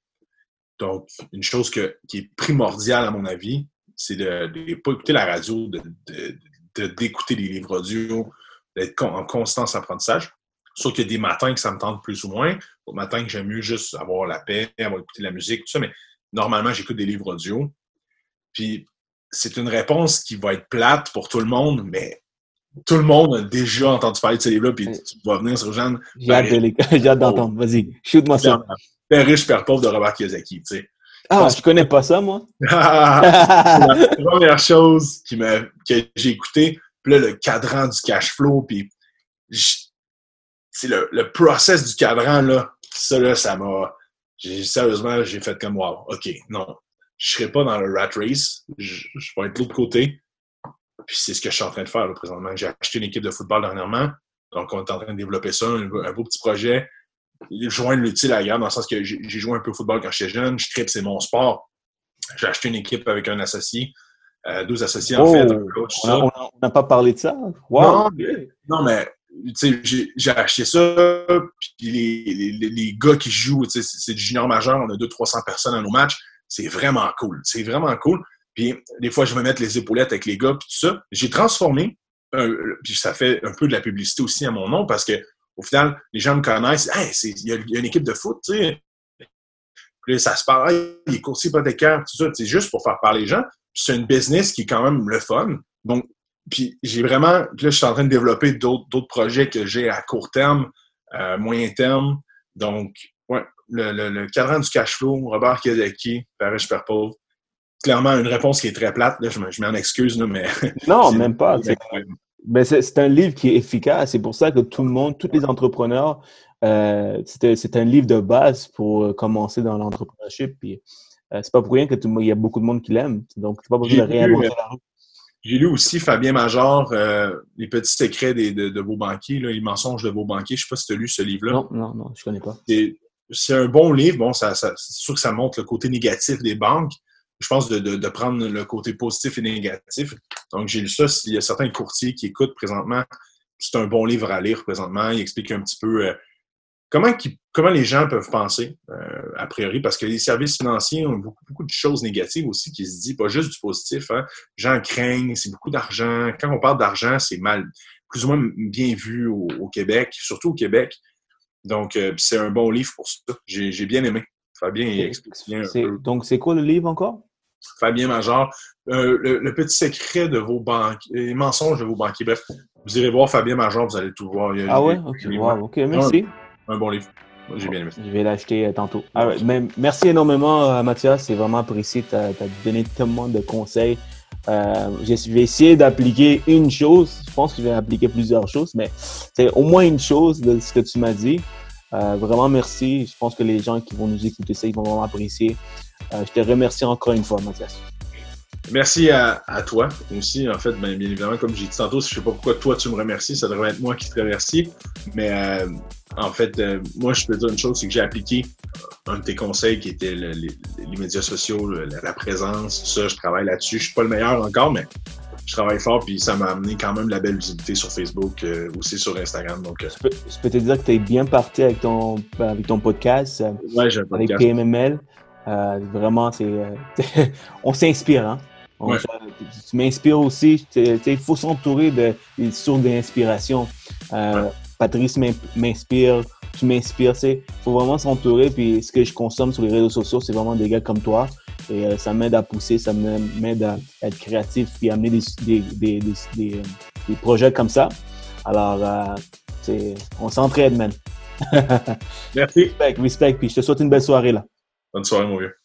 Donc, une chose qui est primordiale, à mon avis, c'est de ne pas écouter la radio, d'écouter de, de, les livres audio, d'être en constance apprentissage. Sauf qu'il y a des matins que ça me tente plus ou moins. Au matin que j'aime mieux juste avoir la paix, avoir écouté la musique, tout ça. Mais normalement, j'écoute des livres audio. Puis, c'est une réponse qui va être plate pour tout le monde, mais tout le monde a déjà entendu parler de ces livres-là, puis tu vas venir sur Jeanne. J'ai hâte d'entendre. Vas-y, shoot-moi ça. Père riche, père pauvre de Robert Kiyosaki, tu sais. Ah, je connais pas ça, moi. la première chose qui que j'ai écouté, puis là, le cadran du cash flow, puis c'est le, le process du cadran, là, ça, là, ça m'a... Sérieusement, j'ai fait comme, wow, OK, non, je serai pas dans le rat race, je, je vais être de l'autre côté, puis c'est ce que je suis en train de faire, là, présentement. J'ai acheté une équipe de football dernièrement, donc on est en train de développer ça, un, beau petit projet, joindre l'utile à la dans le sens que j'ai joué un peu au football quand j'étais jeune, je tripe, c'est mon sport. J'ai acheté une équipe avec un associé, euh, deux associés en fait. on n'a pas parlé de ça? Non, non, mais j'ai acheté ça, puis les, les, les, gars qui jouent, c'est du junior majeur, on a 200-300 personnes à nos matchs. C'est vraiment cool. C'est vraiment cool. Puis des fois, je vais mettre les épaulettes avec les gars, puis tout ça. J'ai transformé, puis ça fait un peu de la publicité aussi à mon nom, parce que au final, les gens me connaissent. Hey, il y, a une équipe de foot, tu sais. Puis ça se parle, il est coursier hypothécaire, tout ça. C'est juste pour faire parler les gens. c'est une business qui est quand même le fun. Donc, puis j'ai vraiment, puis là, je suis en train de développer d'autres projets que j'ai à court terme, euh, moyen terme. Donc, ouais, le, cadran du cash flow, Robert Kiyosaki, riche, Père pauvre. Clairement, une réponse qui est très plate. Là, je m'en excuse, là, mais. Non, même pas. C'est un livre qui est efficace. C'est pour ça que tout le monde, tous les entrepreneurs, euh, c'est un livre de base pour euh, commencer dans l'entrepreneurship. Puis, euh, c'est pas pour rien que il y a beaucoup de monde qui l'aime. Donc, c'est pas rien de réinventer la. J'ai lu aussi Fabien Major, euh, Les petits secrets de, vos banquiers, là, les mensonges de vos banquiers. Je ne sais pas si tu as lu ce livre-là. Non, non, non, je ne connais pas. C'est un bon livre. Bon, ça, c'est sûr que ça montre le côté négatif des banques. Je pense de, prendre le côté positif et négatif. Donc, j'ai lu ça. S'il y a certains courtiers qui écoutent présentement, c'est un bon livre à lire présentement. Il explique un petit peu euh, Comment, comment les gens peuvent penser, euh, a priori, parce que les services financiers ont beaucoup, beaucoup de choses négatives aussi qui se disent, pas juste du positif. Hein. Les gens craignent, c'est beaucoup d'argent. Quand on parle d'argent, c'est mal, plus ou moins bien vu au, Québec, surtout au Québec. Donc, euh, c'est un bon livre pour ça. J'ai bien aimé. Fabien explique bien un peu. Donc, c'est quoi le livre encore? Fabien Major. Euh, le, petit secret de vos banques, les mensonges de vos banquiers. Bref, vous irez voir Fabien Major, vous allez tout voir. ah ouais? Ok, ok, merci un bon livre. J'ai bien aimé Je vais l'acheter euh, tantôt. Ah merci énormément, euh, Mathias. C'est vraiment apprécié. Tu as, donné tellement de conseils. Euh, je vais essayer d'appliquer une chose. Je pense que je vais appliquer plusieurs choses, mais c'est au moins une chose de ce que tu m'as dit. vraiment merci. Je pense que les gens qui vont nous écouter ça, ils vont vraiment apprécier. Je te remercie encore une fois, Mathias. Merci à, toi aussi. En fait, bien, évidemment, comme j'ai dit tantôt, je ne sais pas pourquoi toi tu me remercies, ça devrait être moi qui te remercie. Mais euh, en fait, euh, moi, je peux dire une chose, c'est que j'ai appliqué un de tes conseils qui était les, médias sociaux, la, présence, tout ça. Je travaille là-dessus. Je ne suis pas le meilleur encore, mais je travaille fort, puis ça m'a amené quand même la belle visibilité sur Facebook, euh, aussi sur Instagram. Donc, je, peux, te dire que tu es bien parti avec ton, avec ton podcast, ouais, j'ai un podcast. avec PMML. Vraiment, c'est, on s'inspire. Hein? Tu m'inspires aussi. Il faut s'entourer de, des sources d'inspiration. Euh, Patrice m'inspire, tu m'inspires. Il faut vraiment s'entourer. Puis ce que je consomme sur les réseaux sociaux, c'est vraiment des gars comme toi. Et euh, ça m'aide à pousser, ça m'aide à être créatif puis à amener des, des, des, des projets comme ça. Alors, euh, on s'entraide, man. Merci. Respect, respect. Puis je te souhaite une belle soirée là. Bonne soirée, mon vieux.